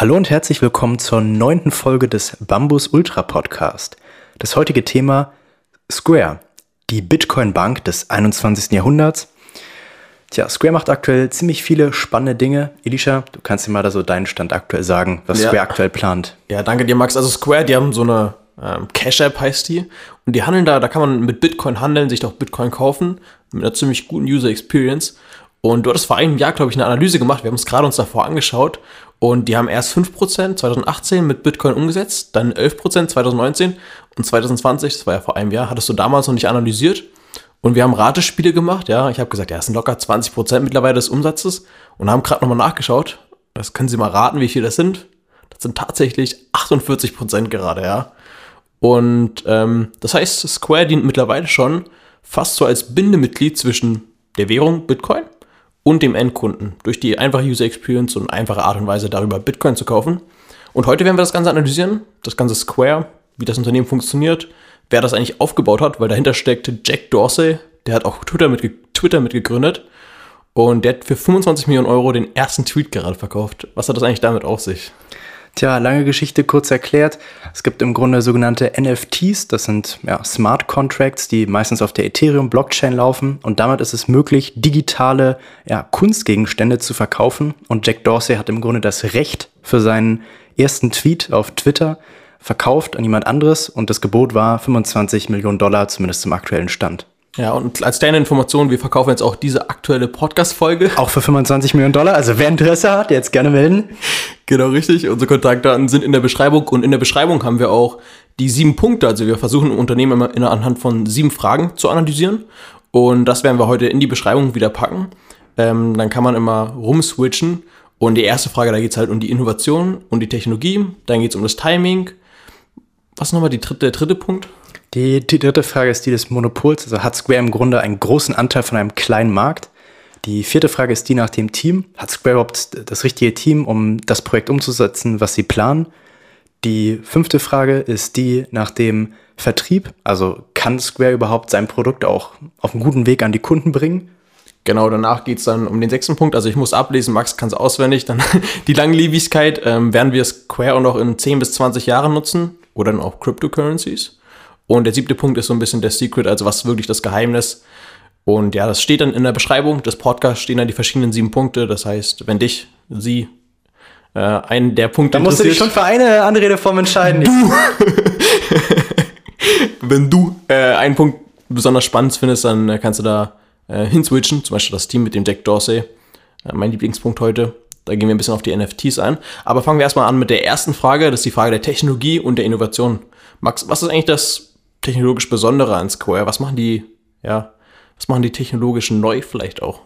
Hallo und herzlich willkommen zur neunten Folge des Bambus Ultra Podcast. Das heutige Thema Square, die Bitcoin Bank des 21. Jahrhunderts. Tja, Square macht aktuell ziemlich viele spannende Dinge. Elisha, du kannst dir mal da so deinen Stand aktuell sagen, was Ja. Square aktuell plant. Ja, danke dir, Max. Also Square, die haben so eine ähm, Cash-App, heißt die. Und die handeln da, da kann man mit Bitcoin handeln, sich doch Bitcoin kaufen, mit einer ziemlich guten User Experience. Und du hattest vor einem Jahr, glaube ich, eine Analyse gemacht. Wir haben es gerade uns davor angeschaut. Und die haben erst 5% 2018 mit Bitcoin umgesetzt, dann 11% 2019 und 2020, das war ja vor einem Jahr, hattest du damals noch nicht analysiert. Und wir haben Ratespiele gemacht, ja. Ich habe gesagt, ja, es sind locker 20% mittlerweile des Umsatzes und haben gerade nochmal nachgeschaut. Das können Sie mal raten, wie viel das sind. Das sind tatsächlich 48% gerade, ja. Und ähm, das heißt, Square dient mittlerweile schon fast so als Bindemitglied zwischen der Währung Bitcoin und dem Endkunden durch die einfache User Experience und einfache Art und Weise darüber Bitcoin zu kaufen. Und heute werden wir das Ganze analysieren, das ganze Square, wie das Unternehmen funktioniert, wer das eigentlich aufgebaut hat, weil dahinter steckt Jack Dorsey, der hat auch Twitter, mitge Twitter mitgegründet und der hat für 25 Millionen Euro den ersten Tweet gerade verkauft. Was hat das eigentlich damit auf sich? Tja, lange Geschichte kurz erklärt. Es gibt im Grunde sogenannte NFTs, das sind ja, Smart Contracts, die meistens auf der Ethereum-Blockchain laufen. Und damit ist es möglich, digitale ja, Kunstgegenstände zu verkaufen. Und Jack Dorsey hat im Grunde das Recht für seinen ersten Tweet auf Twitter verkauft an jemand anderes. Und das Gebot war 25 Millionen Dollar, zumindest zum aktuellen Stand. Ja, und als kleine Information, wir verkaufen jetzt auch diese aktuelle Podcast-Folge. Auch für 25 Millionen Dollar. Also wer Interesse hat, jetzt gerne melden. Genau, richtig. Unsere Kontaktdaten sind in der Beschreibung und in der Beschreibung haben wir auch die sieben Punkte. Also wir versuchen im Unternehmen immer in, anhand von sieben Fragen zu analysieren. Und das werden wir heute in die Beschreibung wieder packen. Ähm, dann kann man immer rumswitchen. Und die erste Frage, da geht es halt um die Innovation und die Technologie. Dann geht es um das Timing. Was ist nochmal die dritte, der dritte Punkt? Die, die dritte Frage ist die des Monopols. Also hat Square im Grunde einen großen Anteil von einem kleinen Markt? Die vierte Frage ist die nach dem Team. Hat Square überhaupt das richtige Team, um das Projekt umzusetzen, was sie planen? Die fünfte Frage ist die nach dem Vertrieb. Also kann Square überhaupt sein Produkt auch auf einen guten Weg an die Kunden bringen? Genau, danach geht es dann um den sechsten Punkt. Also ich muss ablesen, Max kann es auswendig. Dann die Langlebigkeit. Ähm, werden wir Square auch noch in 10 bis 20 Jahren nutzen oder dann auch Cryptocurrencies? Und der siebte Punkt ist so ein bisschen der Secret, also was ist wirklich das Geheimnis. Und ja, das steht dann in der Beschreibung des Podcasts, stehen dann die verschiedenen sieben Punkte. Das heißt, wenn dich, sie, äh, einen der Punkte Da musst du dich schon für eine Anredeform entscheiden. wenn du äh, einen Punkt besonders spannend findest, dann äh, kannst du da äh, hinswitchen. Zum Beispiel das Team mit dem Jack Dorsey. Äh, mein Lieblingspunkt heute. Da gehen wir ein bisschen auf die NFTs ein. Aber fangen wir erstmal an mit der ersten Frage. Das ist die Frage der Technologie und der Innovation. Max, was ist eigentlich das technologisch Besondere an Square? Was machen die, ja, was machen die technologisch neu vielleicht auch?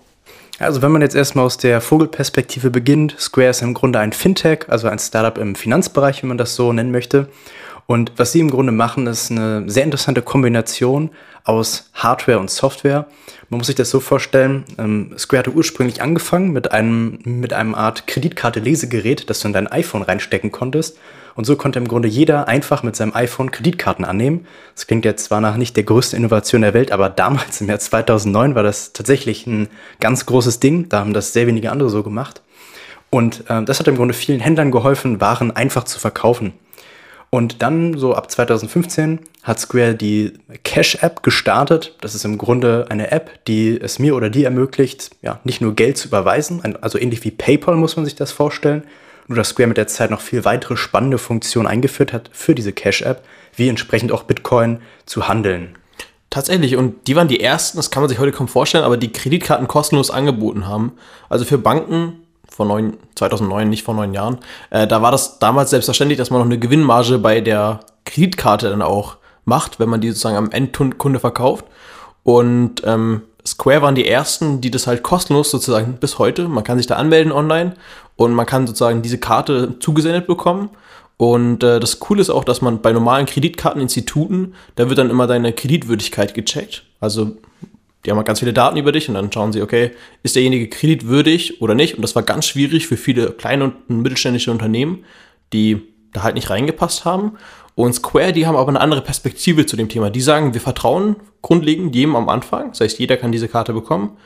Also wenn man jetzt erstmal aus der Vogelperspektive beginnt, Square ist im Grunde ein Fintech, also ein Startup im Finanzbereich, wenn man das so nennen möchte. Und was sie im Grunde machen, ist eine sehr interessante Kombination aus Hardware und Software. Man muss sich das so vorstellen, ähm, Square hatte ursprünglich angefangen mit einem, mit einem Art Kreditkarte-Lesegerät, das du in dein iPhone reinstecken konntest. Und so konnte im Grunde jeder einfach mit seinem iPhone Kreditkarten annehmen. Das klingt jetzt zwar nach nicht der größten Innovation der Welt, aber damals im Jahr 2009 war das tatsächlich ein ganz großes Ding. Da haben das sehr wenige andere so gemacht. Und äh, das hat im Grunde vielen Händlern geholfen, Waren einfach zu verkaufen. Und dann, so ab 2015, hat Square die Cash-App gestartet. Das ist im Grunde eine App, die es mir oder dir ermöglicht, ja, nicht nur Geld zu überweisen, also ähnlich wie PayPal muss man sich das vorstellen, nur dass Square mit der Zeit noch viel weitere spannende Funktionen eingeführt hat für diese Cash-App, wie entsprechend auch Bitcoin zu handeln. Tatsächlich, und die waren die ersten, das kann man sich heute kaum vorstellen, aber die Kreditkarten kostenlos angeboten haben. Also für Banken vor neun, 2009, nicht vor neun Jahren, äh, da war das damals selbstverständlich, dass man noch eine Gewinnmarge bei der Kreditkarte dann auch macht, wenn man die sozusagen am Endkunde verkauft. Und ähm, Square waren die ersten, die das halt kostenlos sozusagen bis heute, man kann sich da anmelden online und man kann sozusagen diese Karte zugesendet bekommen. Und äh, das Coole ist auch, dass man bei normalen Kreditkarteninstituten, da wird dann immer deine Kreditwürdigkeit gecheckt. Also die haben halt ganz viele Daten über dich und dann schauen sie, okay, ist derjenige kreditwürdig oder nicht? Und das war ganz schwierig für viele kleine und mittelständische Unternehmen, die da halt nicht reingepasst haben. Und Square, die haben aber eine andere Perspektive zu dem Thema. Die sagen, wir vertrauen grundlegend jedem am Anfang. Das heißt, jeder kann diese Karte bekommen.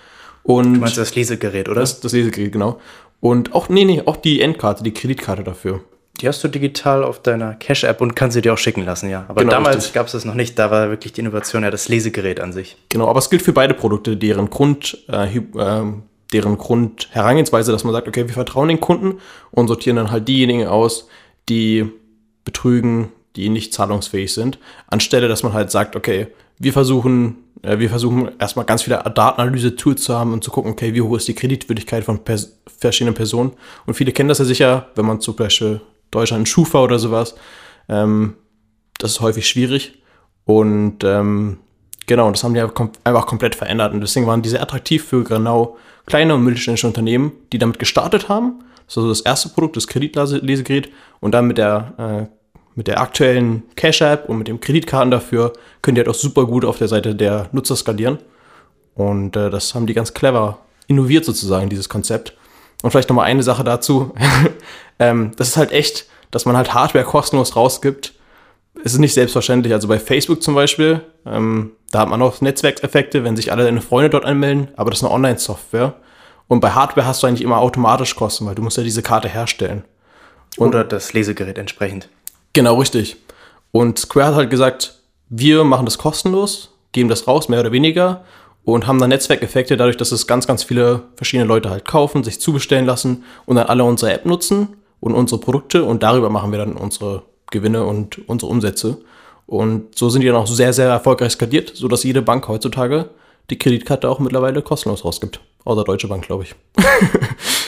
Und Du meinst das Lesegerät, oder? das, das Lesegerät, genau. Und auch, nee, nee, auch die Endkarte, die Kreditkarte dafür. Die hast du digital auf deiner Cash-App und kannst sie dir auch schicken lassen, ja. Aber genau, damals gab es das noch nicht, da war wirklich die Innovation ja das Lesegerät an sich. Genau, aber es gilt für beide Produkte, deren Grund, äh, äh, deren Grundherangehensweise, dass man sagt, okay, wir vertrauen den Kunden und sortieren dann halt diejenigen aus, die betrügen, die nicht zahlungsfähig sind, anstelle dass man halt sagt, okay, wir versuchen, äh, wir versuchen erstmal ganz viele Datenanalyse-Tools zu haben und zu gucken, okay, wie hoch ist die Kreditwürdigkeit von pers verschiedenen Personen. Und viele kennen das ja sicher, wenn man zum Beispiel Deutschland Schufa oder sowas, ähm, das ist häufig schwierig. Und ähm, genau, das haben die einfach komplett verändert. Und deswegen waren die sehr attraktiv für genau kleine und mittelständische Unternehmen, die damit gestartet haben. Das ist also das erste Produkt, das Kreditlesegerät. Und dann mit der äh, mit der aktuellen Cash-App und mit dem Kreditkarten dafür könnt ihr halt auch super gut auf der Seite der Nutzer skalieren. Und äh, das haben die ganz clever innoviert sozusagen, dieses Konzept. Und vielleicht nochmal eine Sache dazu. ähm, das ist halt echt, dass man halt Hardware kostenlos rausgibt. Es ist nicht selbstverständlich. Also bei Facebook zum Beispiel, ähm, da hat man auch Netzwerkeffekte, wenn sich alle deine Freunde dort anmelden, aber das ist eine Online-Software. Und bei Hardware hast du eigentlich immer automatisch Kosten, weil du musst ja diese Karte herstellen. Und Oder das Lesegerät entsprechend. Genau, richtig. Und Square hat halt gesagt, wir machen das kostenlos, geben das raus, mehr oder weniger, und haben dann Netzwerkeffekte dadurch, dass es ganz, ganz viele verschiedene Leute halt kaufen, sich zubestellen lassen und dann alle unsere App nutzen und unsere Produkte und darüber machen wir dann unsere Gewinne und unsere Umsätze. Und so sind die dann auch sehr, sehr erfolgreich skaliert, sodass jede Bank heutzutage die Kreditkarte auch mittlerweile kostenlos rausgibt. Außer Deutsche Bank, glaube ich.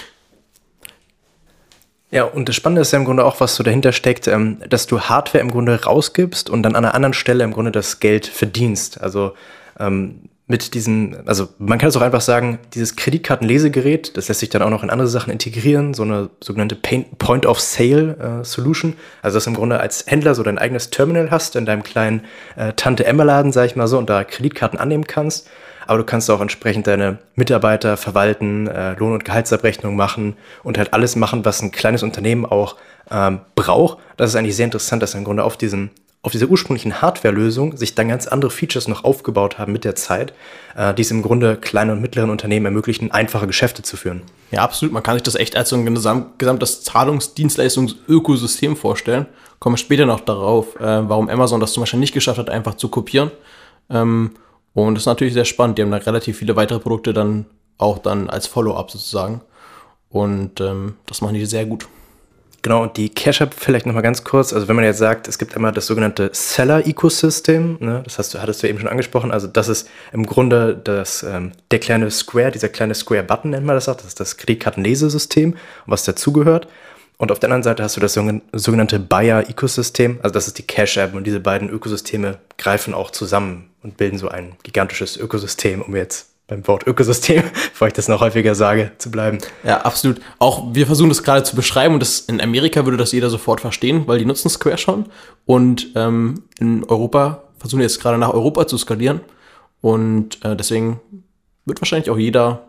Ja, und das Spannende ist ja im Grunde auch, was so dahinter steckt, ähm, dass du Hardware im Grunde rausgibst und dann an einer anderen Stelle im Grunde das Geld verdienst. Also ähm, mit diesem, also man kann es auch einfach sagen, dieses Kreditkartenlesegerät, das lässt sich dann auch noch in andere Sachen integrieren, so eine sogenannte Point of Sale äh, Solution. Also dass du im Grunde als Händler so dein eigenes Terminal hast in deinem kleinen äh, Tante Emma Laden, sag ich mal so, und da Kreditkarten annehmen kannst aber du kannst auch entsprechend deine Mitarbeiter verwalten, äh, Lohn- und Gehaltsabrechnung machen und halt alles machen, was ein kleines Unternehmen auch ähm, braucht. Das ist eigentlich sehr interessant, dass im Grunde auf diesem auf dieser ursprünglichen Hardware-Lösung sich dann ganz andere Features noch aufgebaut haben mit der Zeit, äh, die es im Grunde kleinen und mittleren Unternehmen ermöglichen, einfache Geschäfte zu führen. Ja, absolut. Man kann sich das echt als so ein gesamtes Zahlungsdienstleistungsökosystem vorstellen. Kommen wir später noch darauf, äh, warum Amazon das zum Beispiel nicht geschafft hat, einfach zu kopieren. Und das ist natürlich sehr spannend. Die haben da relativ viele weitere Produkte dann auch dann als Follow-up sozusagen. Und ähm, das machen die sehr gut. Genau, und die Cash App vielleicht nochmal ganz kurz. Also wenn man jetzt sagt, es gibt einmal das sogenannte Seller-Ecosystem, ne? das hast du, hattest du eben schon angesprochen. Also das ist im Grunde das, ähm, der kleine Square, dieser kleine Square-Button nennt man das auch. Das ist das Kreditkartenlesesystem, was dazugehört. Und auf der anderen Seite hast du das sogenannte Buyer-Ecosystem, also das ist die Cash-App und diese beiden Ökosysteme greifen auch zusammen und bilden so ein gigantisches Ökosystem, um jetzt beim Wort Ökosystem, bevor ich das noch häufiger sage, zu bleiben. Ja, absolut. Auch wir versuchen das gerade zu beschreiben und das, in Amerika würde das jeder sofort verstehen, weil die nutzen Square schon und ähm, in Europa versuchen jetzt gerade nach Europa zu skalieren und äh, deswegen wird wahrscheinlich auch jeder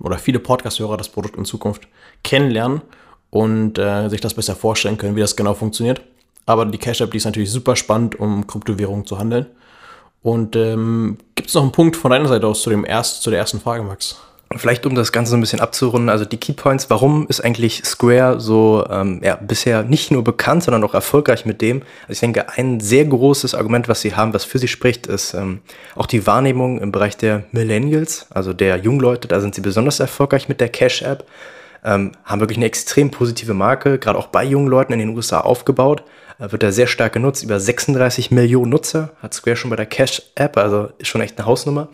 oder viele Podcast-Hörer das Produkt in Zukunft kennenlernen und äh, sich das besser vorstellen können, wie das genau funktioniert. Aber die Cash App, die ist natürlich super spannend, um Kryptowährungen zu handeln. Und ähm, gibt es noch einen Punkt von deiner Seite aus zu, dem erst, zu der ersten Frage, Max? Vielleicht um das Ganze so ein bisschen abzurunden, also die Keypoints, warum ist eigentlich Square so ähm, ja, bisher nicht nur bekannt, sondern auch erfolgreich mit dem? Also ich denke, ein sehr großes Argument, was sie haben, was für sie spricht, ist ähm, auch die Wahrnehmung im Bereich der Millennials, also der Jungleute, da sind sie besonders erfolgreich mit der Cash-App ähm, haben wirklich eine extrem positive Marke, gerade auch bei jungen Leuten in den USA aufgebaut. Äh, wird da sehr stark genutzt. Über 36 Millionen Nutzer hat Square schon bei der Cash-App, also ist schon echt eine Hausnummer.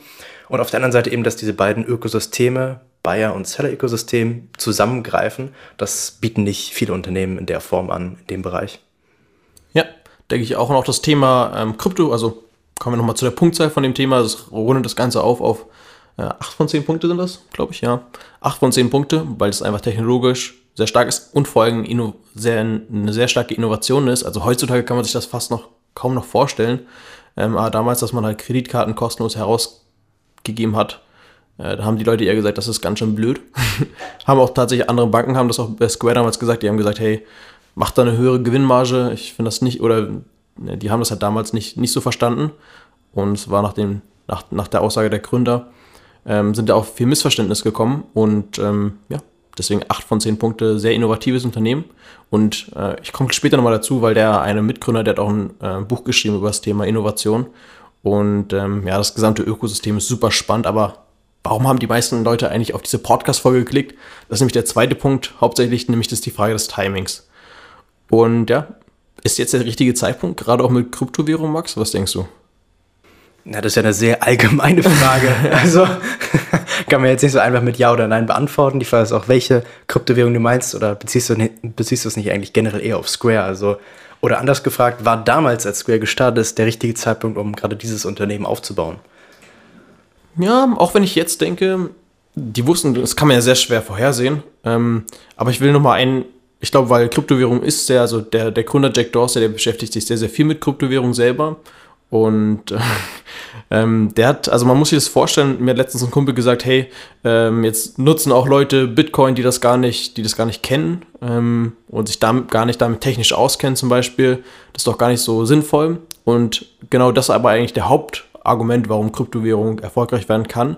Und auf der anderen Seite eben, dass diese beiden Ökosysteme, Buyer- und Seller-Ökosystem, zusammengreifen. Das bieten nicht viele Unternehmen in der Form an, in dem Bereich. Ja, denke ich auch. Und auch das Thema ähm, Krypto, also kommen wir nochmal zu der Punktzahl von dem Thema. Das rundet das Ganze auf auf äh, 8 von 10 Punkte sind das, glaube ich, ja. 8 von 10 Punkte, weil es einfach technologisch sehr stark ist und vor allem sehr, eine sehr starke Innovation ist. Also heutzutage kann man sich das fast noch kaum noch vorstellen. Ähm, aber damals, dass man halt Kreditkarten kostenlos herausgegeben hat, äh, da haben die Leute eher gesagt, das ist ganz schön blöd. haben auch tatsächlich andere Banken, haben das auch bei Square damals gesagt, die haben gesagt, hey, mach da eine höhere Gewinnmarge. Ich finde das nicht, oder ne, die haben das halt damals nicht, nicht so verstanden. Und es war nach, dem, nach, nach der Aussage der Gründer, ähm, sind da auch viel Missverständnis gekommen und ähm, ja, Deswegen 8 von 10 Punkte, sehr innovatives Unternehmen. Und äh, ich komme später nochmal dazu, weil der eine Mitgründer, der hat auch ein äh, Buch geschrieben über das Thema Innovation. Und ähm, ja, das gesamte Ökosystem ist super spannend, aber warum haben die meisten Leute eigentlich auf diese Podcast-Folge geklickt? Das ist nämlich der zweite Punkt, hauptsächlich nämlich das ist die Frage des Timings. Und ja, ist jetzt der richtige Zeitpunkt, gerade auch mit Kryptowährung, Max? Was denkst du? Na, das ist ja eine sehr allgemeine Frage. also kann man jetzt nicht so einfach mit Ja oder Nein beantworten. Die Frage ist auch, welche Kryptowährung du meinst oder beziehst du, beziehst du es nicht eigentlich generell eher auf Square? Also, oder anders gefragt, war damals, als Square gestartet ist, der richtige Zeitpunkt, um gerade dieses Unternehmen aufzubauen? Ja, auch wenn ich jetzt denke, die wussten, das kann man ja sehr schwer vorhersehen. Ähm, aber ich will noch mal einen, ich glaube, weil Kryptowährung ist sehr, also der, der Gründer Jack Dorsey, der beschäftigt sich sehr, sehr viel mit Kryptowährung selber. Und äh, ähm, der hat, also man muss sich das vorstellen, mir hat letztens ein Kumpel gesagt, hey, ähm, jetzt nutzen auch Leute Bitcoin, die das gar nicht, die das gar nicht kennen ähm, und sich damit gar nicht damit technisch auskennen zum Beispiel. Das ist doch gar nicht so sinnvoll. Und genau das ist aber eigentlich der Hauptargument, warum Kryptowährung erfolgreich werden kann.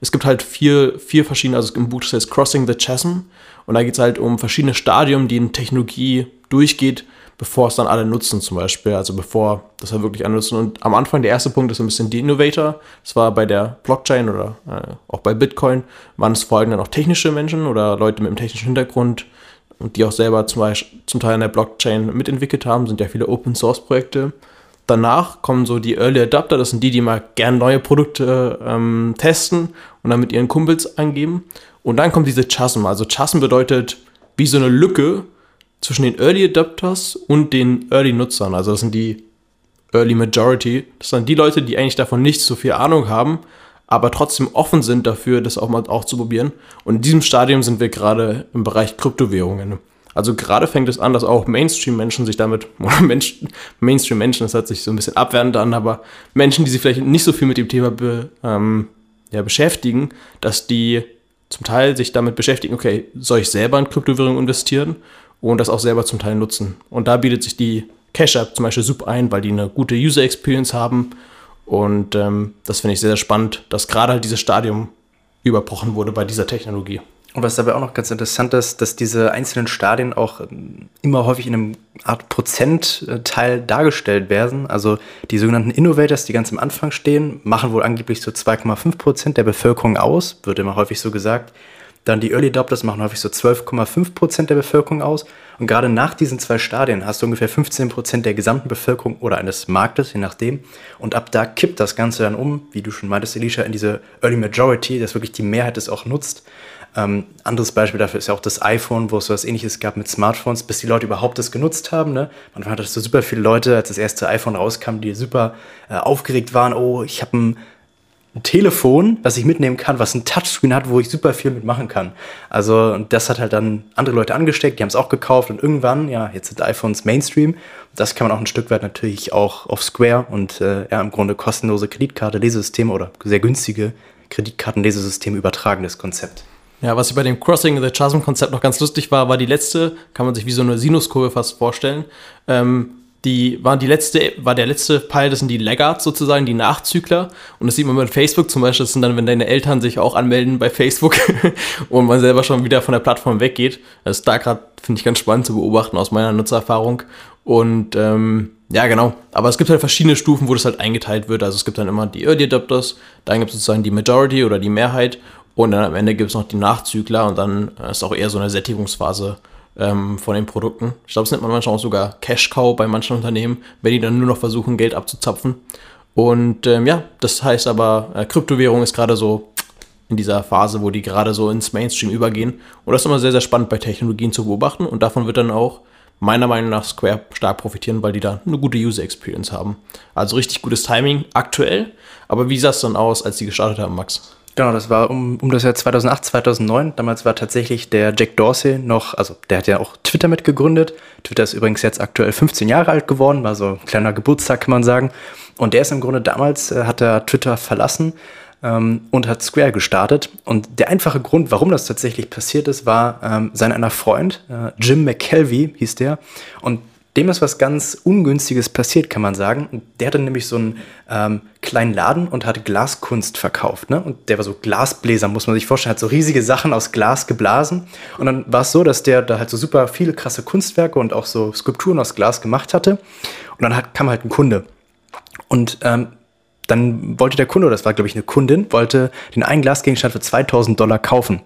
Es gibt halt vier, vier verschiedene, also im Buch das heißt Crossing the Chasm und da geht es halt um verschiedene Stadien, die in Technologie durchgeht, bevor es dann alle nutzen zum Beispiel, also bevor das halt wirklich alle nutzen. Und am Anfang der erste Punkt ist ein bisschen die Innovator. Das war bei der Blockchain oder äh, auch bei Bitcoin, waren es vor allem dann auch technische Menschen oder Leute mit einem technischen Hintergrund und die auch selber zum, Beispiel, zum Teil an der Blockchain mitentwickelt haben, sind ja viele Open-Source-Projekte. Danach kommen so die Early Adapter, das sind die, die mal gern neue Produkte ähm, testen und dann mit ihren Kumpels angeben. Und dann kommt diese Chasm. Also Chasm bedeutet wie so eine Lücke zwischen den Early Adapters und den Early Nutzern. Also das sind die Early Majority. Das sind die Leute, die eigentlich davon nicht so viel Ahnung haben, aber trotzdem offen sind dafür, das auch mal auch zu probieren. Und in diesem Stadium sind wir gerade im Bereich Kryptowährungen. Also gerade fängt es an, dass auch Mainstream-Menschen sich damit, oder Menschen, Mainstream-Menschen, das hört sich so ein bisschen abwertend an, aber Menschen, die sich vielleicht nicht so viel mit dem Thema be, ähm, ja, beschäftigen, dass die zum Teil sich damit beschäftigen, okay, soll ich selber in Kryptowährungen investieren? Und das auch selber zum Teil nutzen. Und da bietet sich die Cash App zum Beispiel super ein, weil die eine gute User Experience haben. Und ähm, das finde ich sehr, sehr spannend, dass gerade halt dieses Stadium überbrochen wurde bei dieser Technologie. Und was dabei auch noch ganz interessant ist, dass diese einzelnen Stadien auch ähm, immer häufig in einem Art Prozentteil dargestellt werden. Also die sogenannten Innovators, die ganz am Anfang stehen, machen wohl angeblich so 2,5 Prozent der Bevölkerung aus, wird immer häufig so gesagt. Dann die Early Adopters machen häufig so 12,5 Prozent der Bevölkerung aus. Und gerade nach diesen zwei Stadien hast du ungefähr 15 Prozent der gesamten Bevölkerung oder eines Marktes, je nachdem. Und ab da kippt das Ganze dann um, wie du schon meintest, Elisha, in diese Early Majority, dass wirklich die Mehrheit es auch nutzt. Ähm, anderes Beispiel dafür ist ja auch das iPhone, wo es so was ähnliches gab mit Smartphones, bis die Leute überhaupt das genutzt haben. Ne? Man hatte so super viele Leute, als das erste iPhone rauskam, die super äh, aufgeregt waren. Oh, ich habe ein ein Telefon, was ich mitnehmen kann, was ein Touchscreen hat, wo ich super viel mitmachen kann. Also das hat halt dann andere Leute angesteckt, die haben es auch gekauft und irgendwann, ja, jetzt sind iPhones Mainstream. Das kann man auch ein Stück weit natürlich auch auf Square und äh, ja, im Grunde kostenlose Kreditkarte, Lesesysteme oder sehr günstige Kreditkarten-Lesesysteme übertragen, das Konzept. Ja, was ich bei dem Crossing the Chasm-Konzept noch ganz lustig war, war die letzte, kann man sich wie so eine Sinuskurve fast vorstellen. Ähm, die waren die letzte, war der letzte Pfeil, das sind die Laggards sozusagen, die Nachzügler. Und das sieht man bei Facebook zum Beispiel, das sind dann, wenn deine Eltern sich auch anmelden bei Facebook und man selber schon wieder von der Plattform weggeht. Das ist da gerade, finde ich, ganz spannend zu beobachten aus meiner Nutzererfahrung. Und ähm, ja, genau. Aber es gibt halt verschiedene Stufen, wo das halt eingeteilt wird. Also es gibt dann immer die Early Adopters, dann gibt es sozusagen die Majority oder die Mehrheit und dann am Ende gibt es noch die Nachzügler und dann ist auch eher so eine Sättigungsphase ähm, von den Produkten. Ich glaube, es nennt man manchmal auch sogar Cash Cow bei manchen Unternehmen, wenn die dann nur noch versuchen, Geld abzuzapfen. Und ähm, ja, das heißt aber, äh, Kryptowährung ist gerade so in dieser Phase, wo die gerade so ins Mainstream übergehen. Und das ist immer sehr, sehr spannend bei Technologien zu beobachten. Und davon wird dann auch meiner Meinung nach Square stark profitieren, weil die da eine gute User Experience haben. Also richtig gutes Timing aktuell. Aber wie sah es dann aus, als die gestartet haben, Max? Genau, das war um, um das Jahr 2008, 2009. Damals war tatsächlich der Jack Dorsey noch, also der hat ja auch Twitter mitgegründet. Twitter ist übrigens jetzt aktuell 15 Jahre alt geworden, war so ein kleiner Geburtstag, kann man sagen. Und der ist im Grunde damals, äh, hat er Twitter verlassen ähm, und hat Square gestartet. Und der einfache Grund, warum das tatsächlich passiert ist, war ähm, sein einer Freund, äh, Jim McKelvey hieß der. Und dem ist was ganz Ungünstiges passiert, kann man sagen. Der hatte nämlich so einen ähm, kleinen Laden und hatte Glaskunst verkauft. Ne? Und der war so Glasbläser, muss man sich vorstellen, hat so riesige Sachen aus Glas geblasen. Und dann war es so, dass der da halt so super viele krasse Kunstwerke und auch so Skulpturen aus Glas gemacht hatte. Und dann hat, kam halt ein Kunde. Und ähm, dann wollte der Kunde, das war glaube ich eine Kundin, wollte den einen Glasgegenstand für 2000 Dollar kaufen.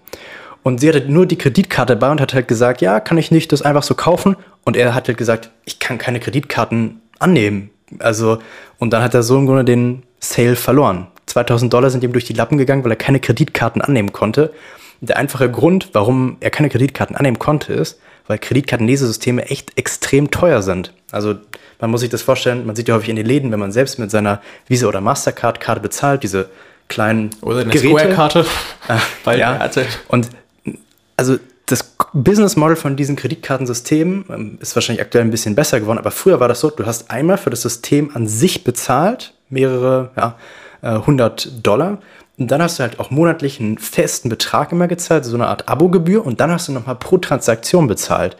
Und sie hatte nur die Kreditkarte bei und hat halt gesagt, ja, kann ich nicht das einfach so kaufen? Und er hat halt gesagt, ich kann keine Kreditkarten annehmen. Also, und dann hat er so im Grunde den Sale verloren. 2000 Dollar sind ihm durch die Lappen gegangen, weil er keine Kreditkarten annehmen konnte. Der einfache Grund, warum er keine Kreditkarten annehmen konnte, ist, weil Kreditkartenlesesysteme echt extrem teuer sind. Also man muss sich das vorstellen, man sieht ja häufig in den Läden, wenn man selbst mit seiner Visa- oder Mastercard-Karte bezahlt, diese kleinen Oder eine Geräte. Square-Karte. Äh, ja, und also das Business Model von diesen Kreditkartensystemen ähm, ist wahrscheinlich aktuell ein bisschen besser geworden, aber früher war das so, du hast einmal für das System an sich bezahlt, mehrere, ja, äh, 100 Dollar. Und dann hast du halt auch monatlich einen festen Betrag immer gezahlt, so eine Art Abogebühr. Und dann hast du nochmal pro Transaktion bezahlt.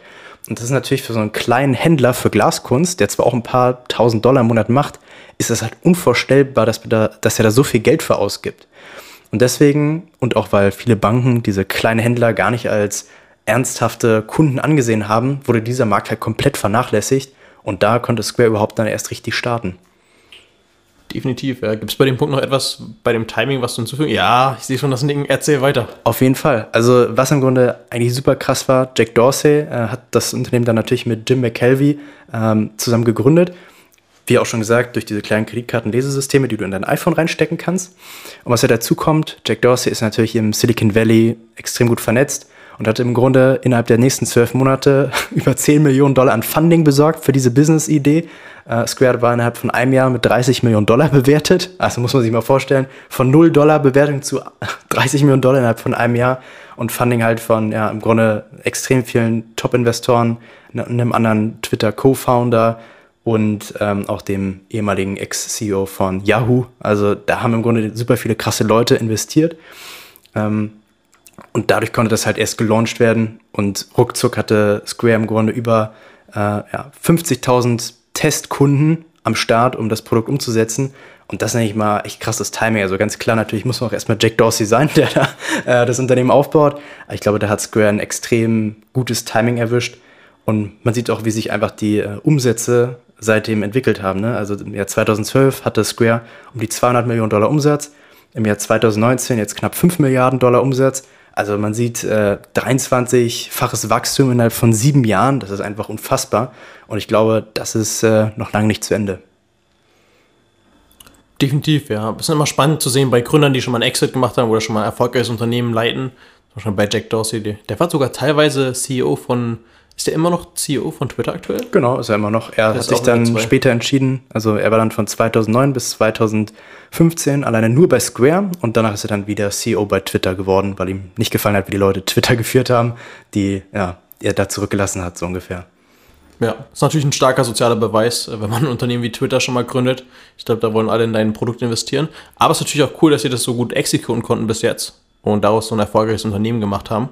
Und das ist natürlich für so einen kleinen Händler für Glaskunst, der zwar auch ein paar tausend Dollar im Monat macht, ist das halt unvorstellbar, dass, da, dass er da so viel Geld für ausgibt. Und deswegen, und auch weil viele Banken diese kleinen Händler gar nicht als ernsthafte Kunden angesehen haben, wurde dieser Markt halt komplett vernachlässigt. Und da konnte Square überhaupt dann erst richtig starten. Definitiv. Ja. Gibt es bei dem Punkt noch etwas bei dem Timing, was du hinzufügen? Ja, ich sehe schon das Ding. Erzähl weiter. Auf jeden Fall. Also, was im Grunde eigentlich super krass war, Jack Dorsey äh, hat das Unternehmen dann natürlich mit Jim McKelvey ähm, zusammen gegründet. Wie auch schon gesagt, durch diese kleinen Kreditkartenlesesysteme, die du in dein iPhone reinstecken kannst. Und was ja dazu kommt, Jack Dorsey ist natürlich im Silicon Valley extrem gut vernetzt und hat im Grunde innerhalb der nächsten zwölf Monate über 10 Millionen Dollar an Funding besorgt für diese Business-Idee. Uh, Square war innerhalb von einem Jahr mit 30 Millionen Dollar bewertet. Also muss man sich mal vorstellen, von 0 Dollar Bewertung zu 30 Millionen Dollar innerhalb von einem Jahr und Funding halt von ja, im Grunde extrem vielen Top-Investoren, ne, einem anderen Twitter-Co-Founder und ähm, auch dem ehemaligen Ex-CEO von Yahoo. Also da haben im Grunde super viele krasse Leute investiert. Ähm, und dadurch konnte das halt erst gelauncht werden und ruckzuck hatte Square im Grunde über äh, ja, 50.000 Testkunden am Start, um das Produkt umzusetzen. Und das nenne ich mal echt krasses Timing. Also ganz klar, natürlich muss man auch erstmal Jack Dorsey sein, der da äh, das Unternehmen aufbaut. Aber ich glaube, da hat Square ein extrem gutes Timing erwischt. Und man sieht auch, wie sich einfach die äh, Umsätze seitdem entwickelt haben. Ne? Also im Jahr 2012 hatte Square um die 200 Millionen Dollar Umsatz. Im Jahr 2019 jetzt knapp 5 Milliarden Dollar Umsatz. Also man sieht äh, 23-faches Wachstum innerhalb von sieben Jahren. Das ist einfach unfassbar. Und ich glaube, das ist äh, noch lange nicht zu Ende. Definitiv, ja. Es ist immer spannend zu sehen bei Gründern, die schon mal einen Exit gemacht haben oder schon mal ein erfolgreiches Unternehmen leiten. Zum Beispiel bei Jack Dorsey. Der war sogar teilweise CEO von ist der immer noch CEO von Twitter aktuell? Genau, ist er immer noch. Er hat sich dann später entschieden, also er war dann von 2009 bis 2015 alleine nur bei Square und danach ist er dann wieder CEO bei Twitter geworden, weil ihm nicht gefallen hat, wie die Leute Twitter geführt haben, die ja, er da zurückgelassen hat, so ungefähr. Ja, ist natürlich ein starker sozialer Beweis, wenn man ein Unternehmen wie Twitter schon mal gründet. Ich glaube, da wollen alle in dein Produkt investieren. Aber es ist natürlich auch cool, dass sie das so gut exekutieren konnten bis jetzt und daraus so ein erfolgreiches Unternehmen gemacht haben.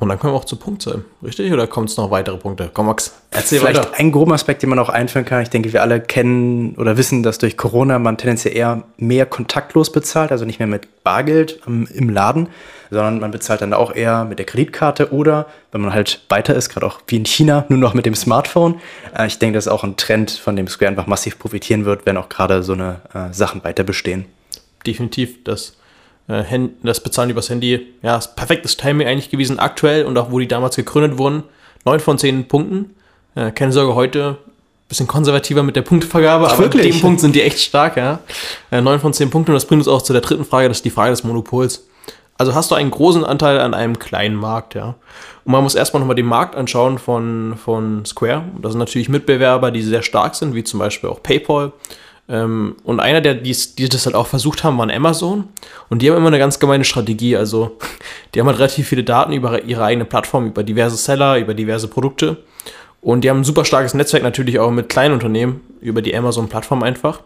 Und dann kommen wir auch zu Punkte, richtig? Oder kommt es noch weitere Punkte? Komm, Max, erzähl Vielleicht weiter. ein grober Aspekt, den man auch einführen kann. Ich denke, wir alle kennen oder wissen, dass durch Corona man tendenziell eher mehr kontaktlos bezahlt, also nicht mehr mit Bargeld im, im Laden, sondern man bezahlt dann auch eher mit der Kreditkarte oder, wenn man halt weiter ist, gerade auch wie in China, nur noch mit dem Smartphone. Äh, ich denke, das ist auch ein Trend, von dem Square einfach massiv profitieren wird, wenn auch gerade so eine äh, Sachen weiter bestehen. Definitiv, das das Bezahlen übers Handy, ja, ist perfektes Timing eigentlich gewesen, aktuell und auch wo die damals gegründet wurden. 9 von 10 Punkten. Äh, keine Sorge, heute bisschen konservativer mit der Punktevergabe, Ach, aber wirklich? mit dem Punkt sind die echt stark, ja. Äh, 9 von 10 Punkten und das bringt uns auch zu der dritten Frage, das ist die Frage des Monopols. Also hast du einen großen Anteil an einem kleinen Markt, ja. Und man muss erstmal nochmal den Markt anschauen von, von Square. Das sind natürlich Mitbewerber, die sehr stark sind, wie zum Beispiel auch PayPal, und einer, der dies, die das halt auch versucht haben, war Amazon. Und die haben immer eine ganz gemeine Strategie. Also, die haben halt relativ viele Daten über ihre eigene Plattform, über diverse Seller, über diverse Produkte. Und die haben ein super starkes Netzwerk natürlich auch mit kleinen Unternehmen über die Amazon-Plattform einfach.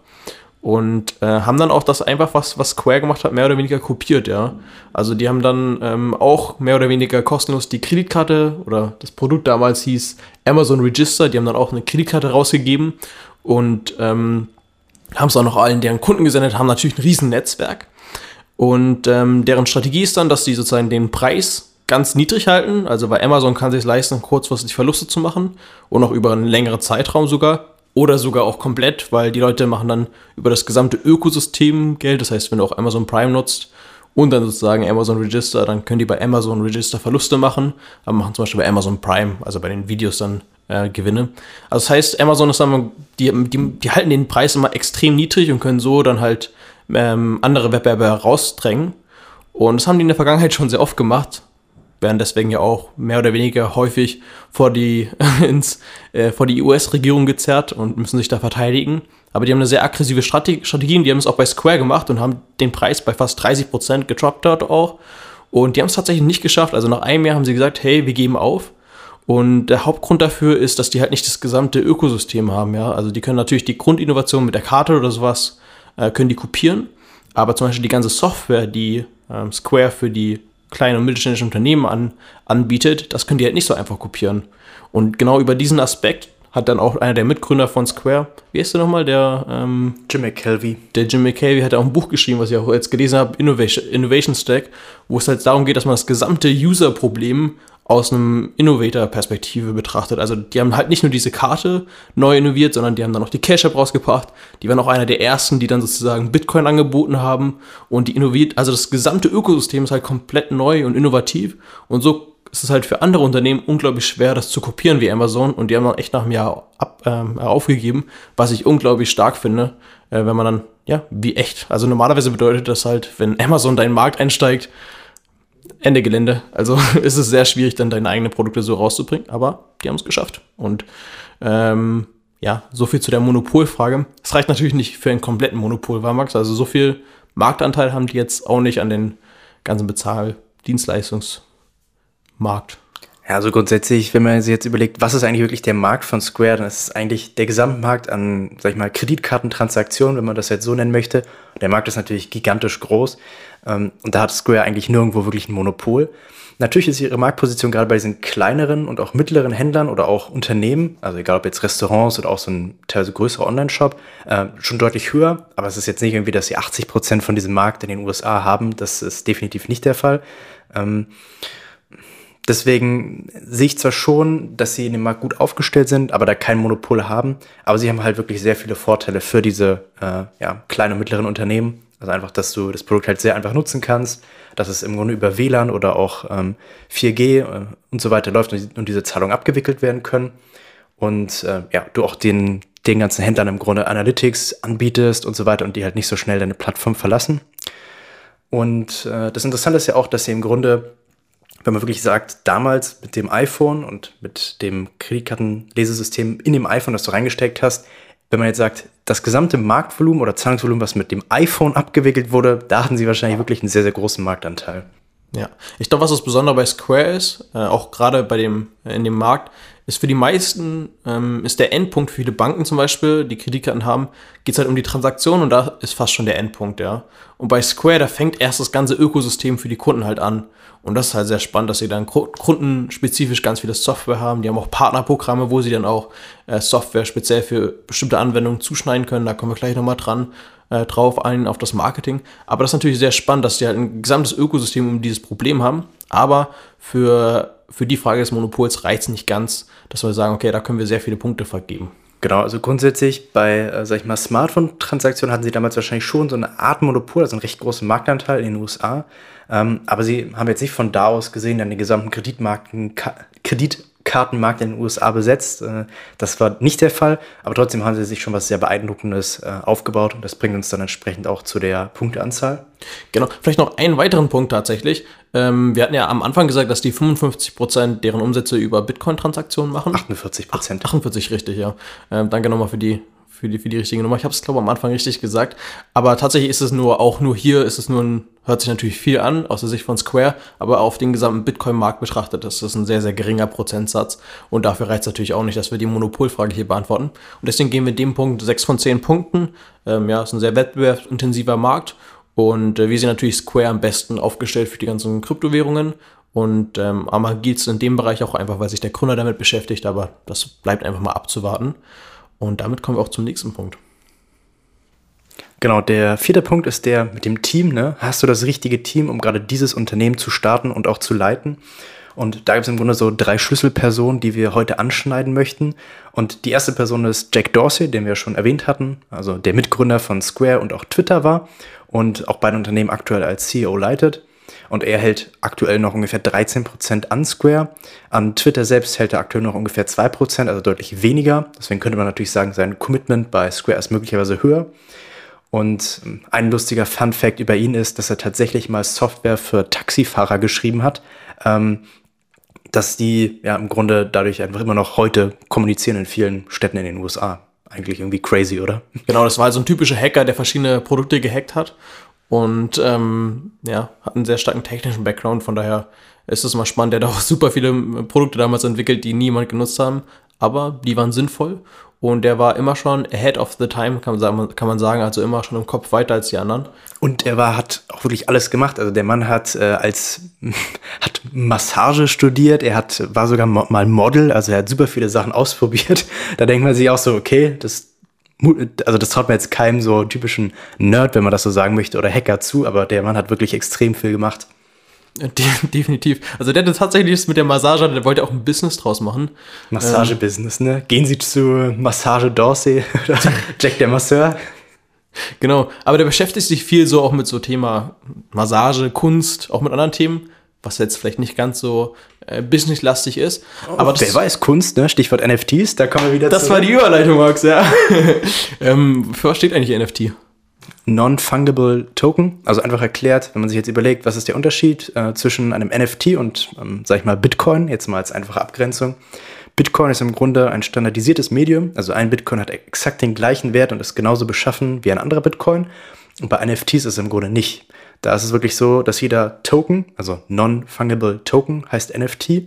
und äh, haben dann auch das einfach, was, was Square gemacht hat, mehr oder weniger kopiert, ja. Also die haben dann ähm, auch mehr oder weniger kostenlos die Kreditkarte oder das Produkt damals hieß Amazon Register, die haben dann auch eine Kreditkarte rausgegeben und ähm, haben es auch noch allen deren Kunden gesendet, haben natürlich ein riesen Netzwerk. Und ähm, deren Strategie ist dann, dass die sozusagen den Preis ganz niedrig halten. Also bei Amazon kann sich leisten, kurzfristig Verluste zu machen und auch über einen längeren Zeitraum sogar. Oder sogar auch komplett, weil die Leute machen dann über das gesamte Ökosystem Geld. Das heißt, wenn du auch Amazon Prime nutzt und dann sozusagen Amazon Register, dann können die bei Amazon Register Verluste machen, aber machen zum Beispiel bei Amazon Prime, also bei den Videos dann äh, Gewinne. Also das heißt, Amazon ist dann, die, die, die halten den Preis immer extrem niedrig und können so dann halt ähm, andere Wettbewerber rausdrängen. Und das haben die in der Vergangenheit schon sehr oft gemacht werden deswegen ja auch mehr oder weniger häufig vor die, ins, äh, vor die US-Regierung gezerrt und müssen sich da verteidigen. Aber die haben eine sehr aggressive Strategie, Strategie die haben es auch bei Square gemacht und haben den Preis bei fast 30 Prozent getroppt dort auch. Und die haben es tatsächlich nicht geschafft. Also nach einem Jahr haben sie gesagt, hey, wir geben auf. Und der Hauptgrund dafür ist, dass die halt nicht das gesamte Ökosystem haben, ja. Also die können natürlich die Grundinnovation mit der Karte oder sowas, äh, können die kopieren. Aber zum Beispiel die ganze Software, die ähm, Square für die kleine und mittelständische Unternehmen an, anbietet, das könnt ihr halt nicht so einfach kopieren. Und genau über diesen Aspekt hat dann auch einer der Mitgründer von Square, wie heißt der nochmal, der ähm, Jim McKelvey. Der Jim McKelvey hat auch ein Buch geschrieben, was ich auch jetzt gelesen habe, Innovation, Innovation Stack, wo es halt darum geht, dass man das gesamte User-Problem aus einem Innovator-Perspektive betrachtet. Also die haben halt nicht nur diese Karte neu innoviert, sondern die haben dann noch die Cash-App rausgebracht. Die waren auch einer der ersten, die dann sozusagen Bitcoin angeboten haben und die innoviert, also das gesamte Ökosystem ist halt komplett neu und innovativ und so ist es halt für andere Unternehmen unglaublich schwer, das zu kopieren wie Amazon und die haben dann echt nach einem Jahr ab, ähm, aufgegeben, was ich unglaublich stark finde, äh, wenn man dann, ja, wie echt. Also normalerweise bedeutet das halt, wenn Amazon deinen Markt einsteigt, Ende Gelände. Also ist es sehr schwierig, dann deine eigenen Produkte so rauszubringen, aber die haben es geschafft. Und ähm, ja, so viel zu der Monopolfrage. Es reicht natürlich nicht für einen kompletten Monopol, war Max. Also so viel Marktanteil haben die jetzt auch nicht an den ganzen Bezahl-Dienstleistungsmarkt. Ja, also grundsätzlich, wenn man sich jetzt überlegt, was ist eigentlich wirklich der Markt von Square, dann ist es eigentlich der Gesamtmarkt an, sag ich mal, Kreditkartentransaktionen, wenn man das jetzt so nennen möchte. Der Markt ist natürlich gigantisch groß ähm, und da hat Square eigentlich nirgendwo wirklich ein Monopol. Natürlich ist ihre Marktposition gerade bei diesen kleineren und auch mittleren Händlern oder auch Unternehmen, also egal ob jetzt Restaurants oder auch so ein teilweise größerer Online-Shop, äh, schon deutlich höher. Aber es ist jetzt nicht irgendwie, dass sie 80 Prozent von diesem Markt in den USA haben. Das ist definitiv nicht der Fall. Ähm, Deswegen sehe ich zwar schon, dass sie in dem Markt gut aufgestellt sind, aber da kein Monopol haben. Aber sie haben halt wirklich sehr viele Vorteile für diese äh, ja, kleinen und mittleren Unternehmen. Also einfach, dass du das Produkt halt sehr einfach nutzen kannst, dass es im Grunde über WLAN oder auch ähm, 4G äh, und so weiter läuft und, und diese Zahlungen abgewickelt werden können. Und äh, ja, du auch den, den ganzen Händlern im Grunde Analytics anbietest und so weiter und die halt nicht so schnell deine Plattform verlassen. Und äh, das Interessante ist ja auch, dass sie im Grunde wenn man wirklich sagt, damals mit dem iPhone und mit dem Kreditkartenlesesystem in dem iPhone, das du reingesteckt hast, wenn man jetzt sagt, das gesamte Marktvolumen oder Zahlungsvolumen, was mit dem iPhone abgewickelt wurde, da hatten sie wahrscheinlich wirklich einen sehr, sehr großen Marktanteil. Ja, ich glaube, was das Besondere bei Square ist, äh, auch gerade bei dem, in dem Markt, ist für die meisten, ähm, ist der Endpunkt für viele Banken zum Beispiel, die Kreditkarten haben, geht es halt um die Transaktion und da ist fast schon der Endpunkt, ja. Und bei Square, da fängt erst das ganze Ökosystem für die Kunden halt an. Und das ist halt sehr spannend, dass sie dann kundenspezifisch ganz viele Software haben. Die haben auch Partnerprogramme, wo sie dann auch äh, Software speziell für bestimmte Anwendungen zuschneiden können. Da kommen wir gleich nochmal dran äh, drauf ein, auf das Marketing. Aber das ist natürlich sehr spannend, dass sie halt ein gesamtes Ökosystem um dieses Problem haben. Aber für, für die Frage des Monopols reicht es nicht ganz, dass wir sagen, okay, da können wir sehr viele Punkte vergeben. Genau, also grundsätzlich bei, äh, sag ich mal, Smartphone-Transaktionen hatten sie damals wahrscheinlich schon so eine Art Monopol, also einen recht großen Marktanteil in den USA. Ähm, aber sie haben jetzt nicht von da aus gesehen dann den gesamten Kreditmarken, Kredit Kartenmarkt in den USA besetzt. Äh, das war nicht der Fall, aber trotzdem haben sie sich schon was sehr Beeindruckendes äh, aufgebaut und das bringt uns dann entsprechend auch zu der Punkteanzahl. Genau, vielleicht noch einen weiteren Punkt tatsächlich. Ähm, wir hatten ja am Anfang gesagt, dass die 55% deren Umsätze über Bitcoin-Transaktionen machen. 48%. 48, richtig, ja. Ähm, danke nochmal für die für die, für die richtige Nummer. Ich habe es, glaube am Anfang richtig gesagt. Aber tatsächlich ist es nur, auch nur hier ist es nur ein, hört sich natürlich viel an aus der Sicht von Square, aber auf den gesamten Bitcoin-Markt betrachtet ist das ein sehr, sehr geringer Prozentsatz. Und dafür reicht es natürlich auch nicht, dass wir die Monopolfrage hier beantworten. Und deswegen gehen wir dem Punkt 6 von 10 Punkten. Ähm, ja, ist ein sehr wettbewerbsintensiver Markt. Und äh, wir sind natürlich Square am besten aufgestellt für die ganzen Kryptowährungen. Und ähm, gilt es in dem Bereich auch einfach, weil sich der Gründer damit beschäftigt, aber das bleibt einfach mal abzuwarten. Und damit kommen wir auch zum nächsten Punkt. Genau, der vierte Punkt ist der mit dem Team. Ne? Hast du das richtige Team, um gerade dieses Unternehmen zu starten und auch zu leiten? Und da gibt es im Grunde so drei Schlüsselpersonen, die wir heute anschneiden möchten. Und die erste Person ist Jack Dorsey, den wir schon erwähnt hatten, also der Mitgründer von Square und auch Twitter war und auch beide Unternehmen aktuell als CEO leitet. Und er hält aktuell noch ungefähr 13% an Square. An Twitter selbst hält er aktuell noch ungefähr 2%, also deutlich weniger. Deswegen könnte man natürlich sagen, sein Commitment bei Square ist möglicherweise höher. Und ähm, ein lustiger Fun Fact über ihn ist, dass er tatsächlich mal Software für Taxifahrer geschrieben hat, ähm, dass die ja im Grunde dadurch einfach immer noch heute kommunizieren in vielen Städten in den USA. Eigentlich irgendwie crazy, oder? Genau, das war so ein typischer Hacker, der verschiedene Produkte gehackt hat und ähm, ja, hat einen sehr starken technischen Background. Von daher ist es mal spannend. Der hat auch super viele Produkte damals entwickelt, die niemand genutzt haben, aber die waren sinnvoll. Und der war immer schon ahead of the time, kann man, sagen, kann man sagen, also immer schon im Kopf weiter als die anderen. Und er war, hat auch wirklich alles gemacht. Also der Mann hat äh, als hat Massage studiert, er hat, war sogar mal Model, also er hat super viele Sachen ausprobiert. Da denkt man sich auch so, okay, das also das traut mir jetzt keinem so typischen Nerd, wenn man das so sagen möchte, oder Hacker zu, aber der Mann hat wirklich extrem viel gemacht. definitiv. Also der hat tatsächlich mit der Massage, der wollte auch ein Business draus machen. Massage-Business, ne? Gehen Sie zu Massage Dorsey oder Jack der Masseur. Genau, aber der beschäftigt sich viel so auch mit so Thema Massage, Kunst, auch mit anderen Themen was jetzt vielleicht nicht ganz so äh, businesslastig ist. Oh, aber wer weiß, Kunst, ne? Stichwort NFTs, da kommen wir wieder Das zurück. war die Überleitung, Max, ja. ähm, für was steht eigentlich NFT? Non-Fungible Token, also einfach erklärt, wenn man sich jetzt überlegt, was ist der Unterschied äh, zwischen einem NFT und, ähm, sag ich mal, Bitcoin, jetzt mal als einfache Abgrenzung. Bitcoin ist im Grunde ein standardisiertes Medium, also ein Bitcoin hat exakt den gleichen Wert und ist genauso beschaffen wie ein anderer Bitcoin. Und bei NFTs ist es im Grunde nicht. Da ist es wirklich so, dass jeder Token, also Non-Fungible Token heißt NFT,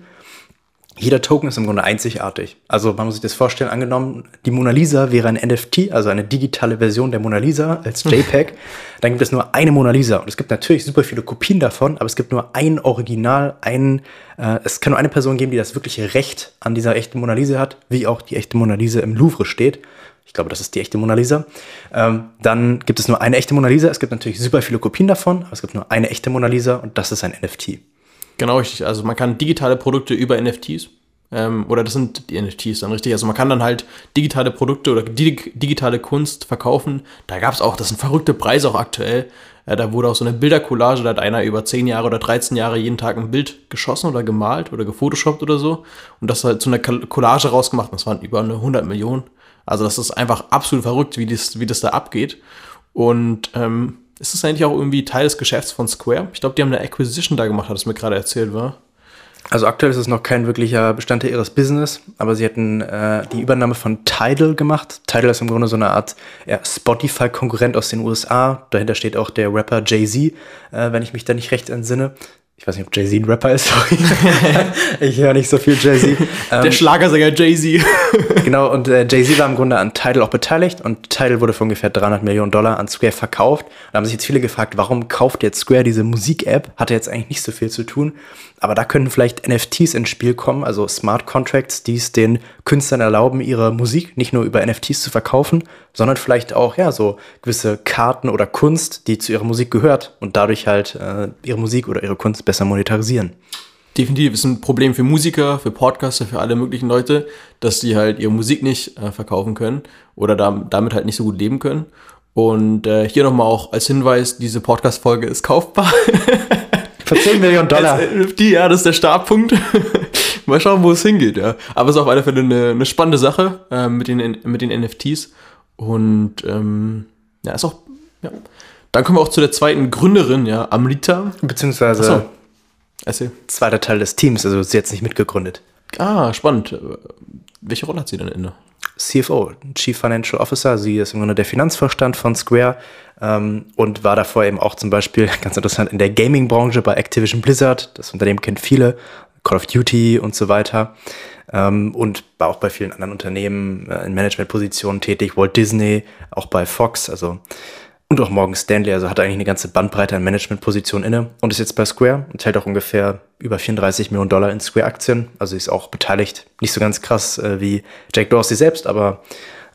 jeder Token ist im Grunde einzigartig. Also man muss sich das vorstellen, angenommen, die Mona Lisa wäre ein NFT, also eine digitale Version der Mona Lisa als JPEG, dann gibt es nur eine Mona Lisa. Und es gibt natürlich super viele Kopien davon, aber es gibt nur ein Original, ein, äh, es kann nur eine Person geben, die das wirkliche Recht an dieser echten Mona Lisa hat, wie auch die echte Mona Lisa im Louvre steht ich glaube, das ist die echte Mona Lisa. Ähm, dann gibt es nur eine echte Mona Lisa. Es gibt natürlich super viele Kopien davon, aber es gibt nur eine echte Mona Lisa und das ist ein NFT. Genau, richtig. Also man kann digitale Produkte über NFTs ähm, oder das sind die NFTs dann richtig. Also man kann dann halt digitale Produkte oder dig digitale Kunst verkaufen. Da gab es auch, das sind verrückte Preise auch aktuell. Äh, da wurde auch so eine Bildercollage, da hat einer über 10 Jahre oder 13 Jahre jeden Tag ein Bild geschossen oder gemalt oder gefotoshoppt oder so und das halt zu einer Collage rausgemacht. Das waren über eine 100 Millionen. Also das ist einfach absolut verrückt, wie das, wie das da abgeht. Und ähm, ist das eigentlich auch irgendwie Teil des Geschäfts von Square? Ich glaube, die haben eine Acquisition da gemacht, hat es mir gerade erzählt, war. Also aktuell ist es noch kein wirklicher Bestandteil ihres Business, aber sie hätten äh, die Übernahme von Tidal gemacht. Tidal ist im Grunde so eine Art ja, Spotify-Konkurrent aus den USA. Dahinter steht auch der Rapper Jay-Z, äh, wenn ich mich da nicht recht entsinne ich weiß nicht, ob Jay-Z ein Rapper ist, sorry. ich höre nicht so viel Jay-Z. Der ähm, Schlagersänger Jay-Z. genau, und äh, Jay-Z war im Grunde an Tidal auch beteiligt und Tidal wurde für ungefähr 300 Millionen Dollar an Square verkauft. Da haben sich jetzt viele gefragt, warum kauft jetzt Square diese Musik-App? Hatte jetzt eigentlich nicht so viel zu tun. Aber da können vielleicht NFTs ins Spiel kommen, also Smart Contracts, die es den Künstlern erlauben, ihre Musik nicht nur über NFTs zu verkaufen, sondern vielleicht auch ja so gewisse Karten oder Kunst, die zu ihrer Musik gehört und dadurch halt äh, ihre Musik oder ihre Kunst besser monetarisieren. Definitiv ist ein Problem für Musiker, für Podcaster, für alle möglichen Leute, dass die halt ihre Musik nicht äh, verkaufen können oder da, damit halt nicht so gut leben können. Und äh, hier nochmal auch als Hinweis, diese Podcast-Folge ist kaufbar. Für 10 Millionen Dollar. NFT, ja, das ist der Startpunkt. Mal schauen, wo es hingeht, ja. Aber es ist auf alle Fälle eine, eine spannende Sache äh, mit, den, mit den NFTs. Und ähm, ja, ist auch, ja. Dann kommen wir auch zu der zweiten Gründerin, ja, Amrita. Beziehungsweise so. Erzähl. zweiter Teil des Teams, also sie hat jetzt nicht mitgegründet. Ah, spannend. Welche Rolle hat sie denn inne? CFO, Chief Financial Officer. Sie ist im Grunde der Finanzvorstand von Square ähm, und war davor eben auch zum Beispiel, ganz interessant, in der Gaming-Branche bei Activision Blizzard. Das Unternehmen kennt viele, Call of Duty und so weiter. Ähm, und war auch bei vielen anderen Unternehmen äh, in Managementpositionen tätig, Walt Disney, auch bei Fox, also und auch Morgan Stanley, also hat eigentlich eine ganze Bandbreite an Managementpositionen inne und ist jetzt bei Square und hält auch ungefähr über 34 Millionen Dollar in Square-Aktien. Also ist auch beteiligt. Nicht so ganz krass äh, wie Jack Dorsey selbst, aber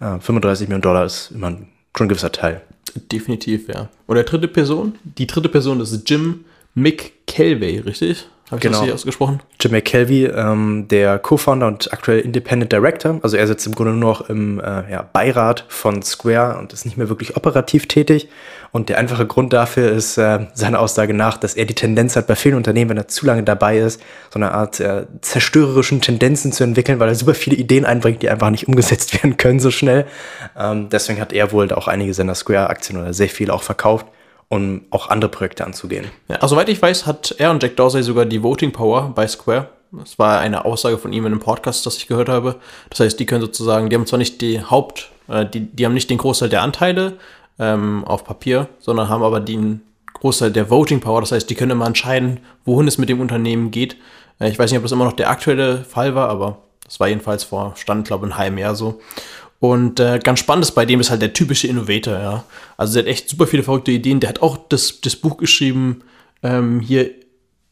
äh, 35 Millionen Dollar ist immer schon ein gewisser Teil. Definitiv, ja. Und der dritte Person, die dritte Person ist Jim McKelvey, richtig? Habe ich genau. das hier ausgesprochen? Jim McKelvey, ähm, der Co-Founder und aktuell Independent Director. Also er sitzt im Grunde nur noch im äh, ja, Beirat von Square und ist nicht mehr wirklich operativ tätig. Und der einfache Grund dafür ist äh, seiner Aussage nach, dass er die Tendenz hat, bei vielen Unternehmen, wenn er zu lange dabei ist, so eine Art äh, zerstörerischen Tendenzen zu entwickeln, weil er super viele Ideen einbringt, die einfach nicht umgesetzt werden können so schnell. Ähm, deswegen hat er wohl auch einige seiner Square-Aktien oder sehr viele auch verkauft um auch andere Projekte anzugehen. Ja, also, soweit ich weiß, hat er und Jack Dorsey sogar die Voting Power bei Square. Das war eine Aussage von ihm in einem Podcast, das ich gehört habe. Das heißt, die können sozusagen, die haben zwar nicht die Haupt, äh, die, die haben nicht den Großteil der Anteile ähm, auf Papier, sondern haben aber den Großteil der Voting Power. Das heißt, die können immer entscheiden, wohin es mit dem Unternehmen geht. Äh, ich weiß nicht, ob das immer noch der aktuelle Fall war, aber das war jedenfalls vor, stand, glaube ich, ein halbem Jahr so. Und äh, ganz spannend ist bei dem ist halt der typische Innovator, ja. Also der hat echt super viele verrückte Ideen. Der hat auch das, das Buch geschrieben, ähm, hier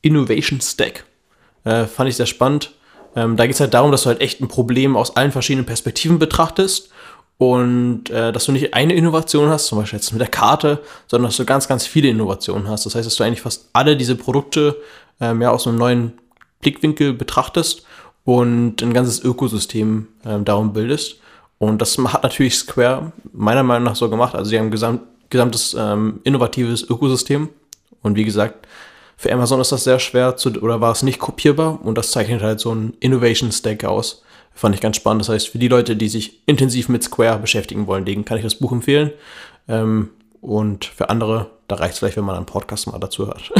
Innovation Stack. Äh, fand ich sehr spannend. Ähm, da geht es halt darum, dass du halt echt ein Problem aus allen verschiedenen Perspektiven betrachtest und äh, dass du nicht eine Innovation hast, zum Beispiel jetzt mit der Karte, sondern dass du ganz, ganz viele Innovationen hast. Das heißt, dass du eigentlich fast alle diese Produkte ähm, ja, aus einem neuen Blickwinkel betrachtest und ein ganzes Ökosystem ähm, darum bildest. Und das hat natürlich Square meiner Meinung nach so gemacht. Also sie haben ein gesamt, gesamtes ähm, innovatives Ökosystem. Und wie gesagt, für Amazon ist das sehr schwer zu, oder war es nicht kopierbar. Und das zeichnet halt so ein Innovation Stack aus. Fand ich ganz spannend. Das heißt, für die Leute, die sich intensiv mit Square beschäftigen wollen, denen kann ich das Buch empfehlen. Ähm, und für andere, da reicht es vielleicht, wenn man einen Podcast mal dazu hört.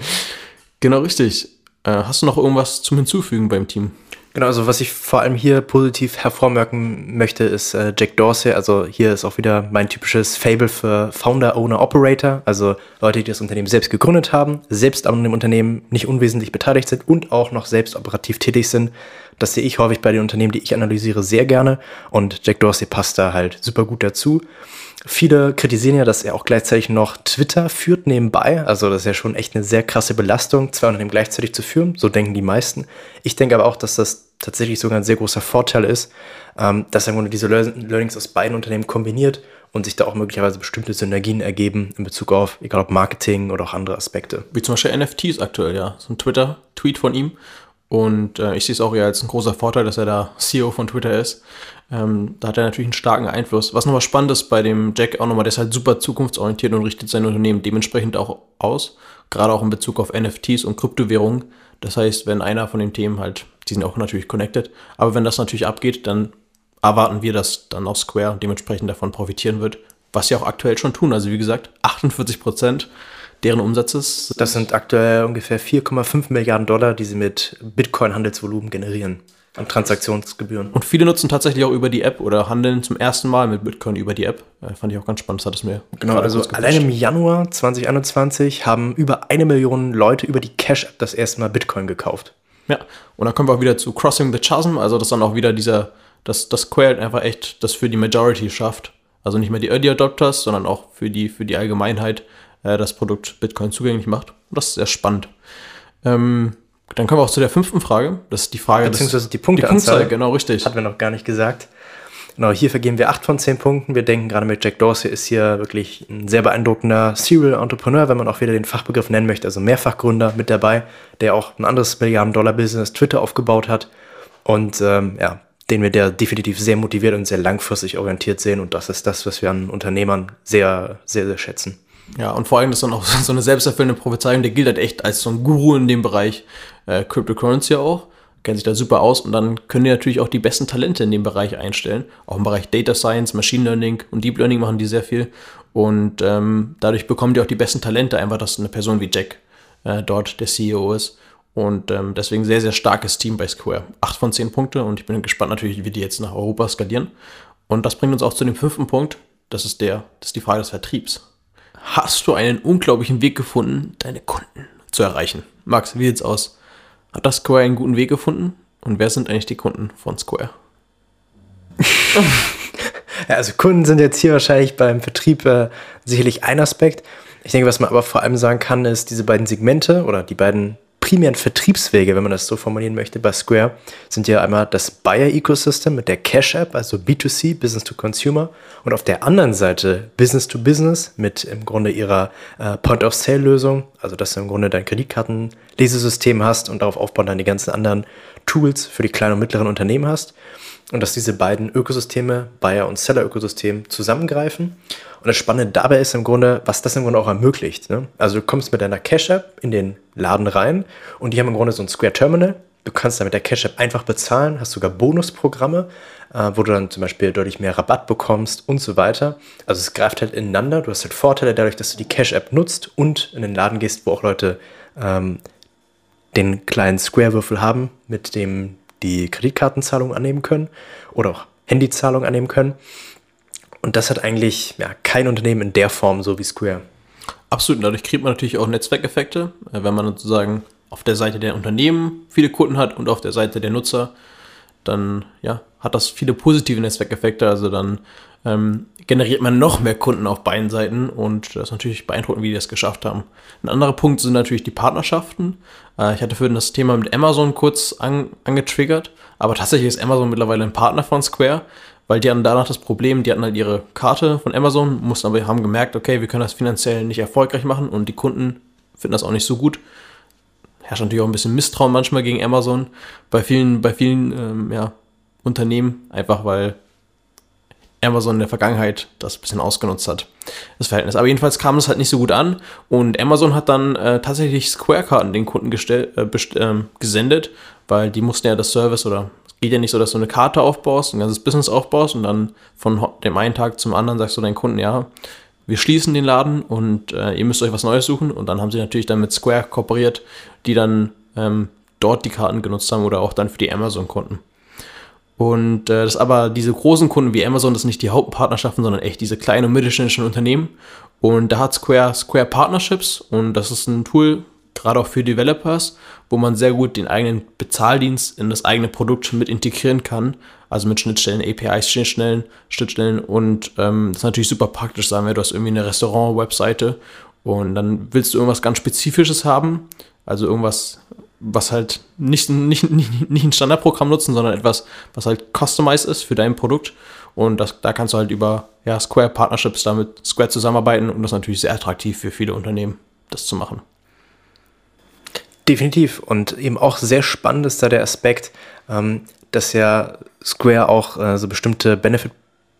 genau richtig. Äh, hast du noch irgendwas zum Hinzufügen beim Team? Genau, also was ich vor allem hier positiv hervormerken möchte, ist äh, Jack Dorsey. Also hier ist auch wieder mein typisches Fable für Founder, Owner, Operator. Also Leute, die das Unternehmen selbst gegründet haben, selbst an dem Unternehmen nicht unwesentlich beteiligt sind und auch noch selbst operativ tätig sind. Das sehe ich häufig bei den Unternehmen, die ich analysiere, sehr gerne. Und Jack Dorsey passt da halt super gut dazu. Viele kritisieren ja, dass er auch gleichzeitig noch Twitter führt nebenbei. Also das ist ja schon echt eine sehr krasse Belastung, zwei Unternehmen gleichzeitig zu führen. So denken die meisten. Ich denke aber auch, dass das tatsächlich sogar ein sehr großer Vorteil ist, ähm, dass er Grunde diese Learnings aus beiden Unternehmen kombiniert und sich da auch möglicherweise bestimmte Synergien ergeben in Bezug auf, egal ob Marketing oder auch andere Aspekte. Wie zum Beispiel NFTs aktuell, ja. So ein Twitter-Tweet von ihm. Und äh, ich sehe es auch eher als ein großer Vorteil, dass er da CEO von Twitter ist. Ähm, da hat er natürlich einen starken Einfluss. Was nochmal spannend ist bei dem Jack auch nochmal, der ist halt super zukunftsorientiert und richtet sein Unternehmen dementsprechend auch aus. Gerade auch in Bezug auf NFTs und Kryptowährungen. Das heißt, wenn einer von den Themen halt, die sind auch natürlich connected, aber wenn das natürlich abgeht, dann erwarten wir, dass dann auch Square dementsprechend davon profitieren wird, was sie auch aktuell schon tun. Also wie gesagt, 48 Prozent deren Umsatzes. Das sind aktuell ungefähr 4,5 Milliarden Dollar, die sie mit Bitcoin-Handelsvolumen generieren an Transaktionsgebühren. Und viele nutzen tatsächlich auch über die App oder handeln zum ersten Mal mit Bitcoin über die App. Äh, fand ich auch ganz spannend, das hat es mir. Genau, also allein im Januar 2021 haben über eine Million Leute über die Cash-App das erste Mal Bitcoin gekauft. Ja, und dann kommen wir auch wieder zu Crossing the Chasm, also das dann auch wieder dieser, dass das Quail einfach echt das für die Majority schafft. Also nicht mehr die Early Adopters, sondern auch für die, für die Allgemeinheit äh, das Produkt Bitcoin zugänglich macht. Und das ist sehr spannend. Ähm, dann kommen wir auch zu der fünften Frage. Das ist die Frage. Beziehungsweise die Punkteanzahl. Die Punktzahl, genau, richtig. Hatten wir noch gar nicht gesagt. Genau, hier vergeben wir acht von zehn Punkten. Wir denken gerade mit Jack Dorsey ist hier wirklich ein sehr beeindruckender Serial Entrepreneur, wenn man auch wieder den Fachbegriff nennen möchte, also Mehrfachgründer mit dabei, der auch ein anderes Milliarden-Dollar-Business Twitter aufgebaut hat und ähm, ja, den wir der definitiv sehr motiviert und sehr langfristig orientiert sehen und das ist das, was wir an Unternehmern sehr, sehr, sehr schätzen. Ja, und vor allem ist dann auch so eine selbsterfüllende Prophezeiung, der gilt halt echt als so ein Guru in dem Bereich äh, Cryptocurrency auch, kennt sich da super aus und dann können die natürlich auch die besten Talente in dem Bereich einstellen. Auch im Bereich Data Science, Machine Learning und Deep Learning machen die sehr viel und ähm, dadurch bekommen die auch die besten Talente, einfach dass eine Person wie Jack äh, dort der CEO ist. Und ähm, deswegen sehr, sehr starkes Team bei Square. Acht von zehn Punkte und ich bin gespannt natürlich, wie die jetzt nach Europa skalieren. Und das bringt uns auch zu dem fünften Punkt. Das ist der, das ist die Frage des Vertriebs. Hast du einen unglaublichen Weg gefunden, deine Kunden zu erreichen? Max, wie sieht's aus? Hat das Square einen guten Weg gefunden? Und wer sind eigentlich die Kunden von Square? ja, also Kunden sind jetzt hier wahrscheinlich beim Vertrieb äh, sicherlich ein Aspekt. Ich denke, was man aber vor allem sagen kann, ist, diese beiden Segmente oder die beiden primären Vertriebswege, wenn man das so formulieren möchte, bei Square sind ja einmal das Buyer-Ecosystem mit der Cash-App, also B2C, Business to Consumer, und auf der anderen Seite Business to Business mit im Grunde ihrer äh, Point-of-Sale-Lösung, also dass du im Grunde dein Kreditkartenlesesystem hast und darauf aufbauen dann die ganzen anderen Tools für die kleinen und mittleren Unternehmen hast und dass diese beiden Ökosysteme, Buyer- und Seller-Ökosystem, zusammengreifen. Und das Spannende dabei ist im Grunde, was das im Grunde auch ermöglicht. Ne? Also du kommst mit deiner Cash-App in den Laden rein und die haben im Grunde so ein Square Terminal. Du kannst dann mit der Cash-App einfach bezahlen, hast sogar Bonusprogramme, äh, wo du dann zum Beispiel deutlich mehr Rabatt bekommst und so weiter. Also es greift halt ineinander. Du hast halt Vorteile dadurch, dass du die Cash-App nutzt und in den Laden gehst, wo auch Leute ähm, den kleinen Square-Würfel haben, mit dem die Kreditkartenzahlung annehmen können oder auch Handyzahlung annehmen können. Und das hat eigentlich ja, kein Unternehmen in der Form so wie Square. Absolut, dadurch kriegt man natürlich auch Netzwerkeffekte, äh, wenn man sozusagen auf der Seite der Unternehmen viele Kunden hat und auf der Seite der Nutzer, dann ja, hat das viele positive Netzwerkeffekte. Also dann ähm, generiert man noch mehr Kunden auf beiden Seiten und das ist natürlich beeindruckend, wie die das geschafft haben. Ein anderer Punkt sind natürlich die Partnerschaften. Äh, ich hatte für das Thema mit Amazon kurz an, angetriggert, aber tatsächlich ist Amazon mittlerweile ein Partner von Square, weil die hatten danach das Problem, die hatten halt ihre Karte von Amazon, mussten aber haben gemerkt, okay, wir können das finanziell nicht erfolgreich machen und die Kunden finden das auch nicht so gut. Herrscht natürlich auch ein bisschen Misstrauen manchmal gegen Amazon bei vielen, bei vielen ähm, ja, Unternehmen, einfach weil Amazon in der Vergangenheit das ein bisschen ausgenutzt hat, das Verhältnis. Aber jedenfalls kam es halt nicht so gut an und Amazon hat dann äh, tatsächlich Square-Karten den Kunden äh, äh, gesendet, weil die mussten ja das Service oder geht ja nicht so, dass du eine Karte aufbaust, ein ganzes Business aufbaust und dann von dem einen Tag zum anderen sagst du deinen Kunden, ja, wir schließen den Laden und äh, ihr müsst euch was Neues suchen. Und dann haben sie natürlich dann mit Square kooperiert, die dann ähm, dort die Karten genutzt haben oder auch dann für die Amazon-Kunden. Und äh, das aber diese großen Kunden wie Amazon, das sind nicht die Hauptpartnerschaften, sondern echt diese kleinen und mittelständischen Unternehmen. Und da hat Square Square Partnerships und das ist ein Tool, gerade auch für Developers, wo man sehr gut den eigenen Bezahldienst in das eigene Produkt mit integrieren kann. Also mit Schnittstellen, APIs, Schnittstellen, Schnittstellen und ähm, das ist natürlich super praktisch, sagen wir, du hast irgendwie eine Restaurant-Webseite und dann willst du irgendwas ganz Spezifisches haben, also irgendwas was halt nicht, nicht, nicht, nicht ein Standardprogramm nutzen, sondern etwas, was halt customized ist für dein Produkt. Und das, da kannst du halt über ja, Square Partnerships damit Square zusammenarbeiten und das ist natürlich sehr attraktiv für viele Unternehmen, das zu machen. Definitiv. Und eben auch sehr spannend ist da der Aspekt, ähm, dass ja Square auch äh, so bestimmte Benefit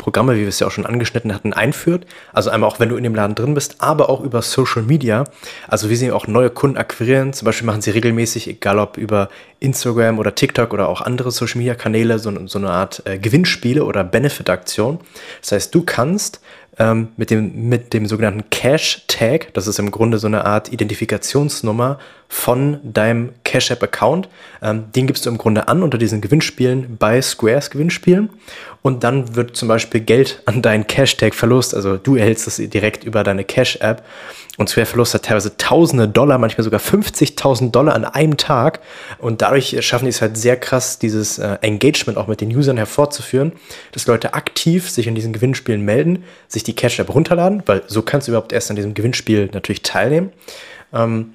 Programme, wie wir es ja auch schon angeschnitten hatten, einführt. Also einmal auch, wenn du in dem Laden drin bist, aber auch über Social Media. Also wie sie auch neue Kunden akquirieren. Zum Beispiel machen sie regelmäßig, egal ob über Instagram oder TikTok oder auch andere Social Media Kanäle, so, so eine Art äh, Gewinnspiele oder Benefit-Aktion. Das heißt, du kannst ähm, mit, dem, mit dem sogenannten Cash-Tag, das ist im Grunde so eine Art Identifikationsnummer von deinem Cash App-Account, ähm, den gibst du im Grunde an unter diesen Gewinnspielen bei Squares Gewinnspielen. Und dann wird zum Beispiel Geld an deinen Cash-Tag verlost, also du erhältst das direkt über deine Cash-App und Square verlost hat teilweise tausende Dollar, manchmal sogar 50.000 Dollar an einem Tag. Und dadurch schaffen die es halt sehr krass, dieses äh, Engagement auch mit den Usern hervorzuführen, dass Leute aktiv sich in diesen Gewinnspielen melden, sich die Cash-App runterladen, weil so kannst du überhaupt erst an diesem Gewinnspiel natürlich teilnehmen. Ähm,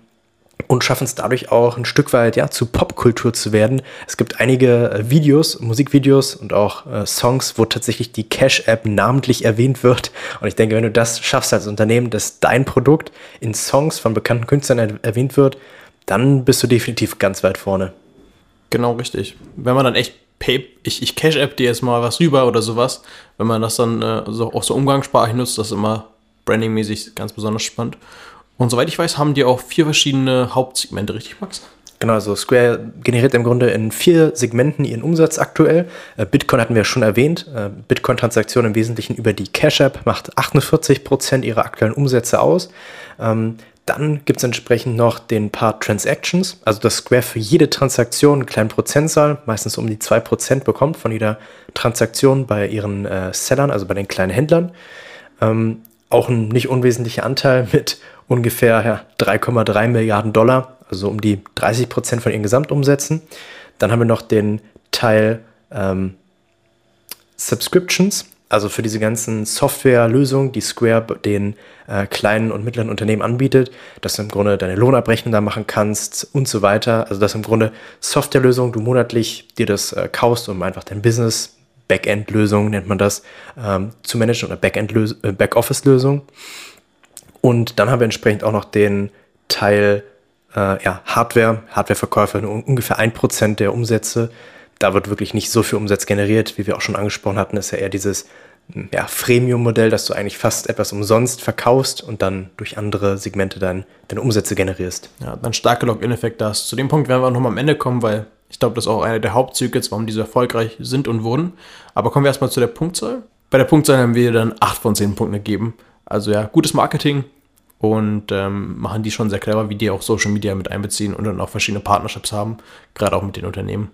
und schaffen es dadurch auch ein Stück weit ja zu Popkultur zu werden. Es gibt einige äh, Videos, Musikvideos und auch äh, Songs, wo tatsächlich die Cash App namentlich erwähnt wird. Und ich denke, wenn du das schaffst als Unternehmen, dass dein Produkt in Songs von bekannten Künstlern er erwähnt wird, dann bist du definitiv ganz weit vorne. Genau richtig. Wenn man dann echt Pay, ich, ich Cash App dir jetzt mal was rüber oder sowas, wenn man das dann äh, so, auch so umgangssprachlich nutzt, das ist immer brandingmäßig ganz besonders spannend. Und soweit ich weiß, haben die auch vier verschiedene Hauptsegmente, richtig, Max? Genau, also Square generiert im Grunde in vier Segmenten ihren Umsatz aktuell. Äh, Bitcoin hatten wir schon erwähnt. Äh, Bitcoin-Transaktionen im Wesentlichen über die Cash App macht 48% ihrer aktuellen Umsätze aus. Ähm, Dann gibt es entsprechend noch den Part Transactions, also dass Square für jede Transaktion einen kleinen Prozentzahl, meistens um die 2% bekommt von jeder Transaktion bei ihren äh, Sellern, also bei den kleinen Händlern. Ähm, auch ein nicht unwesentlicher Anteil mit ungefähr ja, 3,3 Milliarden Dollar, also um die 30% von ihren Gesamtumsätzen. Dann haben wir noch den Teil ähm, Subscriptions, also für diese ganzen Softwarelösungen, die Square den äh, kleinen und mittleren Unternehmen anbietet, dass du im Grunde deine Lohnabrechnung da machen kannst und so weiter. Also dass im Grunde Softwarelösungen, du monatlich dir das äh, kaufst, um einfach dein Business, Backend-Lösung nennt man das, ähm, zu managen oder äh, Backoffice-Lösung. Und dann haben wir entsprechend auch noch den Teil äh, ja, Hardware, Hardwareverkäufe, ungefähr ein Prozent der Umsätze da wird wirklich nicht so viel Umsatz generiert, wie wir auch schon angesprochen hatten, ist ja eher dieses ja, Freemium-Modell, dass du eigentlich fast etwas umsonst verkaufst und dann durch andere Segmente dann deine Umsätze generierst. Ja, dann starke Login-Effekte hast. Zu dem Punkt werden wir auch nochmal am Ende kommen, weil ich glaube, das ist auch einer der Hauptzüge, warum diese erfolgreich sind und wurden. Aber kommen wir erstmal zu der Punktzahl. Bei der Punktzahl haben wir dann 8 von 10 Punkten gegeben. Also ja, gutes Marketing und ähm, machen die schon sehr clever, wie die auch Social Media mit einbeziehen und dann auch verschiedene Partnerships haben, gerade auch mit den Unternehmen.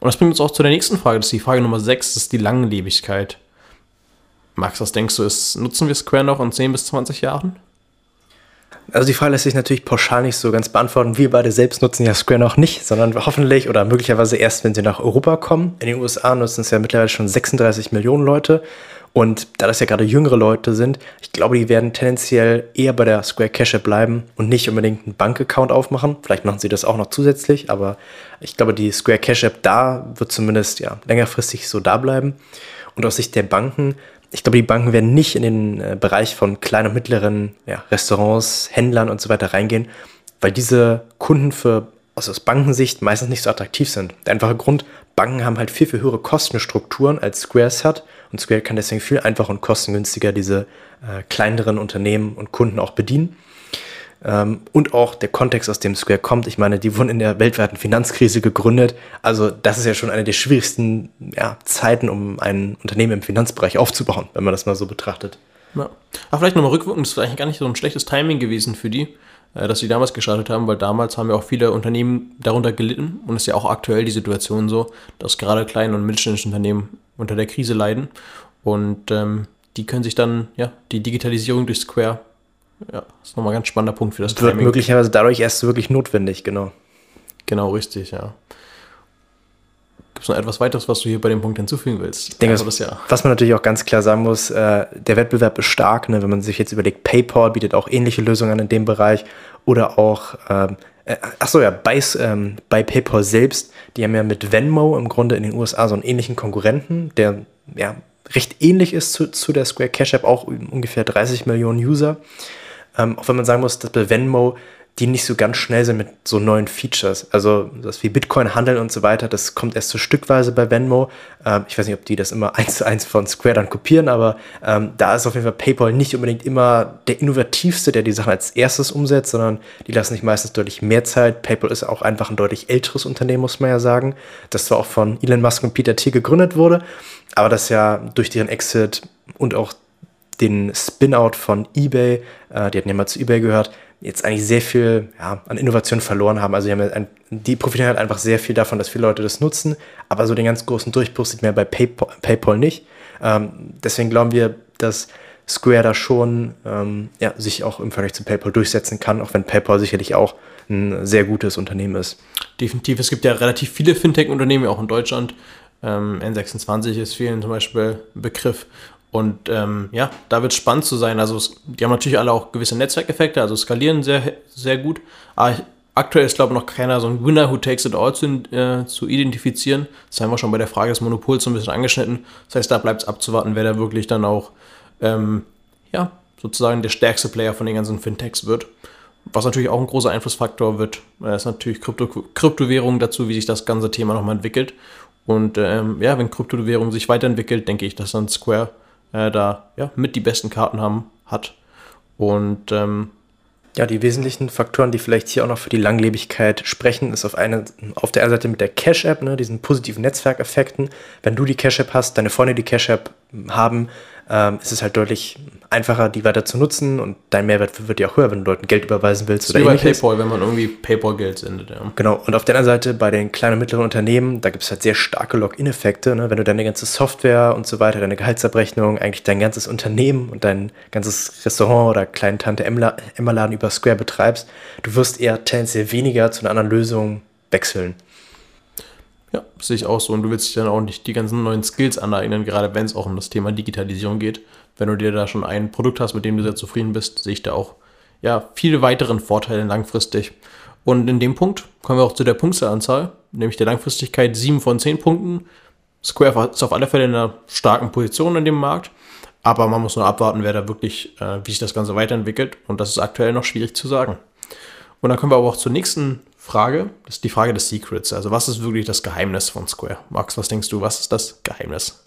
Und das bringt uns auch zu der nächsten Frage. Das ist die Frage Nummer 6, das ist die Langlebigkeit. Max, was denkst du, ist, nutzen wir Square noch in 10 bis 20 Jahren? Also die Frage lässt sich natürlich pauschal nicht so ganz beantworten. Wir beide selbst nutzen ja Square noch nicht, sondern hoffentlich oder möglicherweise erst, wenn sie nach Europa kommen. In den USA nutzen es ja mittlerweile schon 36 Millionen Leute. Und da das ja gerade jüngere Leute sind, ich glaube, die werden tendenziell eher bei der Square Cash App bleiben und nicht unbedingt einen Bankaccount aufmachen. Vielleicht machen sie das auch noch zusätzlich, aber ich glaube, die Square Cash App da wird zumindest ja längerfristig so da bleiben. Und aus Sicht der Banken, ich glaube, die Banken werden nicht in den äh, Bereich von kleinen und mittleren ja, Restaurants, Händlern und so weiter reingehen, weil diese Kunden für also aus Bankensicht meistens nicht so attraktiv sind. Der einfache Grund, Banken haben halt viel, viel höhere Kostenstrukturen als Squares hat und Square kann deswegen viel einfacher und kostengünstiger diese äh, kleineren Unternehmen und Kunden auch bedienen. Ähm, und auch der Kontext, aus dem Square kommt. Ich meine, die wurden in der weltweiten Finanzkrise gegründet. Also das ist ja schon eine der schwierigsten ja, Zeiten, um ein Unternehmen im Finanzbereich aufzubauen, wenn man das mal so betrachtet. Ja. Aber vielleicht nochmal rückwirkend, das ist eigentlich gar nicht so ein schlechtes Timing gewesen für die dass sie damals gestartet haben, weil damals haben ja auch viele Unternehmen darunter gelitten und es ist ja auch aktuell die Situation so, dass gerade kleine und mittelständische Unternehmen unter der Krise leiden und ähm, die können sich dann, ja, die Digitalisierung durch Square, ja, ist nochmal ein ganz spannender Punkt für das Wird Timing. möglicherweise dadurch erst wirklich notwendig, genau. Genau, richtig, ja. Gibt es noch etwas weiteres, was du hier bei dem Punkt hinzufügen willst? Ich denke, also das, ja. was man natürlich auch ganz klar sagen muss, äh, der Wettbewerb ist stark. Ne? Wenn man sich jetzt überlegt, PayPal bietet auch ähnliche Lösungen in dem Bereich oder auch, ähm, äh, achso ja, bei, ähm, bei PayPal selbst, die haben ja mit Venmo im Grunde in den USA so einen ähnlichen Konkurrenten, der ja recht ähnlich ist zu, zu der Square Cash App, auch ungefähr 30 Millionen User. Ähm, auch wenn man sagen muss, dass bei Venmo die nicht so ganz schnell sind mit so neuen Features. Also das wie Bitcoin handeln und so weiter, das kommt erst so stückweise bei Venmo. Ähm, ich weiß nicht, ob die das immer eins zu eins von Square dann kopieren, aber ähm, da ist auf jeden Fall PayPal nicht unbedingt immer der innovativste, der die Sachen als erstes umsetzt, sondern die lassen sich meistens deutlich mehr Zeit. PayPal ist auch einfach ein deutlich älteres Unternehmen, muss man ja sagen, das zwar auch von Elon Musk und Peter Thiel gegründet wurde, aber das ja durch deren Exit und auch den Spin-out von eBay, äh, die hatten ja mal zu eBay gehört, jetzt eigentlich sehr viel ja, an Innovation verloren haben. Also die, haben ein, die, profitieren halt einfach sehr viel davon, dass viele Leute das nutzen, aber so den ganz großen Durchbruch sieht man bei PayPal, PayPal nicht. Ähm, deswegen glauben wir, dass Square da schon ähm, ja, sich auch im Vergleich zu PayPal durchsetzen kann, auch wenn PayPal sicherlich auch ein sehr gutes Unternehmen ist. Definitiv. Es gibt ja relativ viele Fintech-Unternehmen, auch in Deutschland. Ähm, N26 ist vielen zum Beispiel ein Begriff. Und ähm, ja, da wird es spannend zu sein. Also, die haben natürlich alle auch gewisse Netzwerkeffekte, also skalieren sehr, sehr gut. Aber ich, aktuell ist, glaube ich, noch keiner so ein Winner who takes it all zu, äh, zu identifizieren. Das haben wir schon bei der Frage des Monopols so ein bisschen angeschnitten. Das heißt, da bleibt es abzuwarten, wer da wirklich dann auch, ähm, ja, sozusagen der stärkste Player von den ganzen Fintechs wird. Was natürlich auch ein großer Einflussfaktor wird, äh, ist natürlich Krypto Kryptowährung dazu, wie sich das ganze Thema nochmal entwickelt. Und ähm, ja, wenn Kryptowährung sich weiterentwickelt, denke ich, dass dann Square äh, da ja, mit die besten Karten haben, hat. Und ähm, ja, die wesentlichen Faktoren, die vielleicht hier auch noch für die Langlebigkeit sprechen, ist auf, eine, auf der einen Seite mit der Cash-App, ne, diesen positiven Netzwerkeffekten. Wenn du die Cash-App hast, deine Freunde die Cash-App haben, ähm, ist es halt deutlich einfacher, die weiter zu nutzen und dein Mehrwert wird ja auch höher, wenn du Leuten Geld überweisen willst oder wie ähnliches. Paypal, wenn man irgendwie Paypal-Geld sendet, ja. Genau, und auf der anderen Seite bei den kleinen und mittleren Unternehmen, da gibt es halt sehr starke Login-Effekte, ne? wenn du deine ganze Software und so weiter, deine Gehaltsabrechnung, eigentlich dein ganzes Unternehmen und dein ganzes Restaurant oder kleinen Tante Emma-Laden über Square betreibst, du wirst eher tendenziell weniger zu einer anderen Lösung wechseln. Ja, sehe ich auch so. Und du willst dich dann auch nicht die ganzen neuen Skills aneignen, gerade wenn es auch um das Thema Digitalisierung geht. Wenn du dir da schon ein Produkt hast, mit dem du sehr zufrieden bist, sehe ich da auch ja, viele weiteren Vorteile langfristig. Und in dem Punkt kommen wir auch zu der Punkteanzahl, nämlich der Langfristigkeit 7 von 10 Punkten. Square ist auf alle Fälle in einer starken Position in dem Markt, aber man muss nur abwarten, wer da wirklich, äh, wie sich das Ganze weiterentwickelt. Und das ist aktuell noch schwierig zu sagen. Und dann kommen wir aber auch zur nächsten Frage. Das ist die Frage des Secrets. Also was ist wirklich das Geheimnis von Square? Max, was denkst du, was ist das Geheimnis?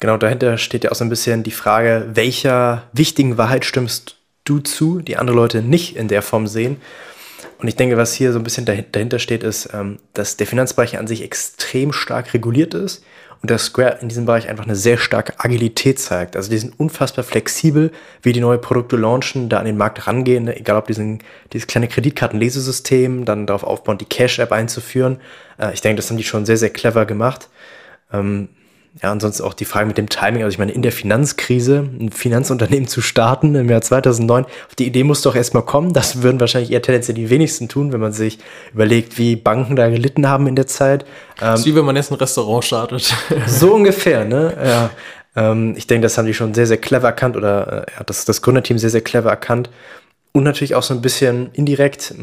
Genau, dahinter steht ja auch so ein bisschen die Frage, welcher wichtigen Wahrheit stimmst du zu, die andere Leute nicht in der Form sehen. Und ich denke, was hier so ein bisschen dahinter steht, ist, ähm, dass der Finanzbereich an sich extrem stark reguliert ist und dass Square in diesem Bereich einfach eine sehr starke Agilität zeigt. Also die sind unfassbar flexibel, wie die neue Produkte launchen, da an den Markt rangehen, ne? egal ob diesen, dieses kleine Kreditkartenlesesystem, dann darauf aufbauen, die Cash-App einzuführen. Äh, ich denke, das haben die schon sehr, sehr clever gemacht. Ähm, ja, und sonst auch die Frage mit dem Timing. Also ich meine, in der Finanzkrise ein Finanzunternehmen zu starten im Jahr 2009, auf die Idee muss doch erstmal kommen. Das würden wahrscheinlich eher tendenziell die wenigsten tun, wenn man sich überlegt, wie Banken da gelitten haben in der Zeit. Das ist wie wenn man jetzt ein Restaurant startet. So ungefähr, ne? Ja. Ähm, ich denke, das haben die schon sehr, sehr clever erkannt oder äh, ja, das, das Gründerteam sehr, sehr clever erkannt. Und natürlich auch so ein bisschen indirekt.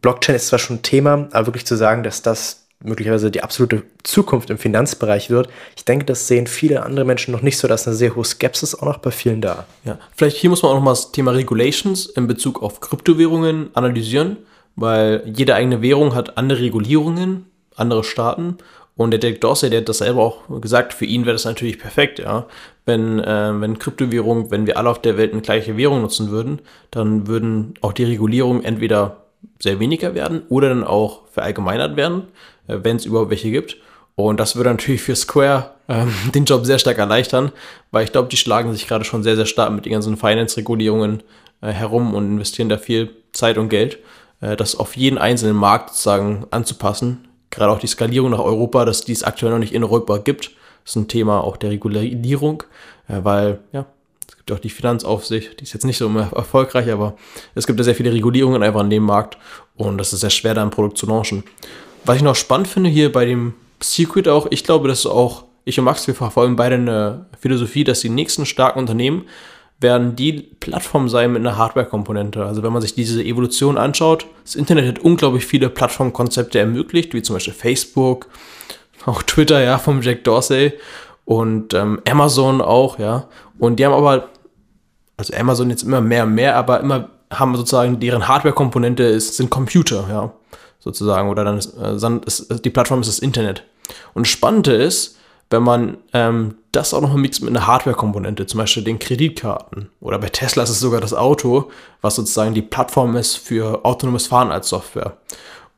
Blockchain ist zwar schon ein Thema, aber wirklich zu sagen, dass das möglicherweise die absolute Zukunft im Finanzbereich wird. Ich denke, das sehen viele andere Menschen noch nicht so, dass eine sehr hohe Skepsis auch noch bei vielen da. Ja, vielleicht hier muss man auch noch mal das Thema Regulations in Bezug auf Kryptowährungen analysieren, weil jede eigene Währung hat andere Regulierungen, andere Staaten. Und der Derek Dorsey, der hat das selber auch gesagt, für ihn wäre das natürlich perfekt, ja. Wenn, äh, wenn Kryptowährung, wenn wir alle auf der Welt eine gleiche Währung nutzen würden, dann würden auch die Regulierungen entweder sehr weniger werden oder dann auch verallgemeinert werden. Äh, wenn es überhaupt welche gibt. Und das würde natürlich für Square ähm, den Job sehr stark erleichtern, weil ich glaube, die schlagen sich gerade schon sehr, sehr stark mit den ganzen Finance-Regulierungen äh, herum und investieren da viel Zeit und Geld, äh, das auf jeden einzelnen Markt sozusagen anzupassen. Gerade auch die Skalierung nach Europa, dass dies aktuell noch nicht in Europa gibt, ist ein Thema auch der Regulierung, äh, weil ja, es gibt auch die Finanzaufsicht, die ist jetzt nicht so erfolgreich, aber es gibt ja sehr viele Regulierungen einfach an dem Markt und das ist sehr schwer, da ein Produkt zu launchen. Was ich noch spannend finde hier bei dem Secret auch, ich glaube, dass auch ich und Max, wir verfolgen beide eine Philosophie, dass die nächsten starken Unternehmen werden die Plattform sein mit einer Hardware-Komponente. Also wenn man sich diese Evolution anschaut, das Internet hat unglaublich viele Plattformkonzepte ermöglicht, wie zum Beispiel Facebook, auch Twitter, ja, vom Jack Dorsey und ähm, Amazon auch, ja. Und die haben aber, also Amazon jetzt immer mehr und mehr, aber immer haben sozusagen deren Hardware-Komponente ist, sind Computer, ja sozusagen. Oder dann ist, äh, ist, die Plattform ist das Internet. Und das Spannende ist, wenn man ähm, das auch noch mixt mit einer Hardware-Komponente, zum Beispiel den Kreditkarten. Oder bei Tesla ist es sogar das Auto, was sozusagen die Plattform ist für autonomes Fahren als Software.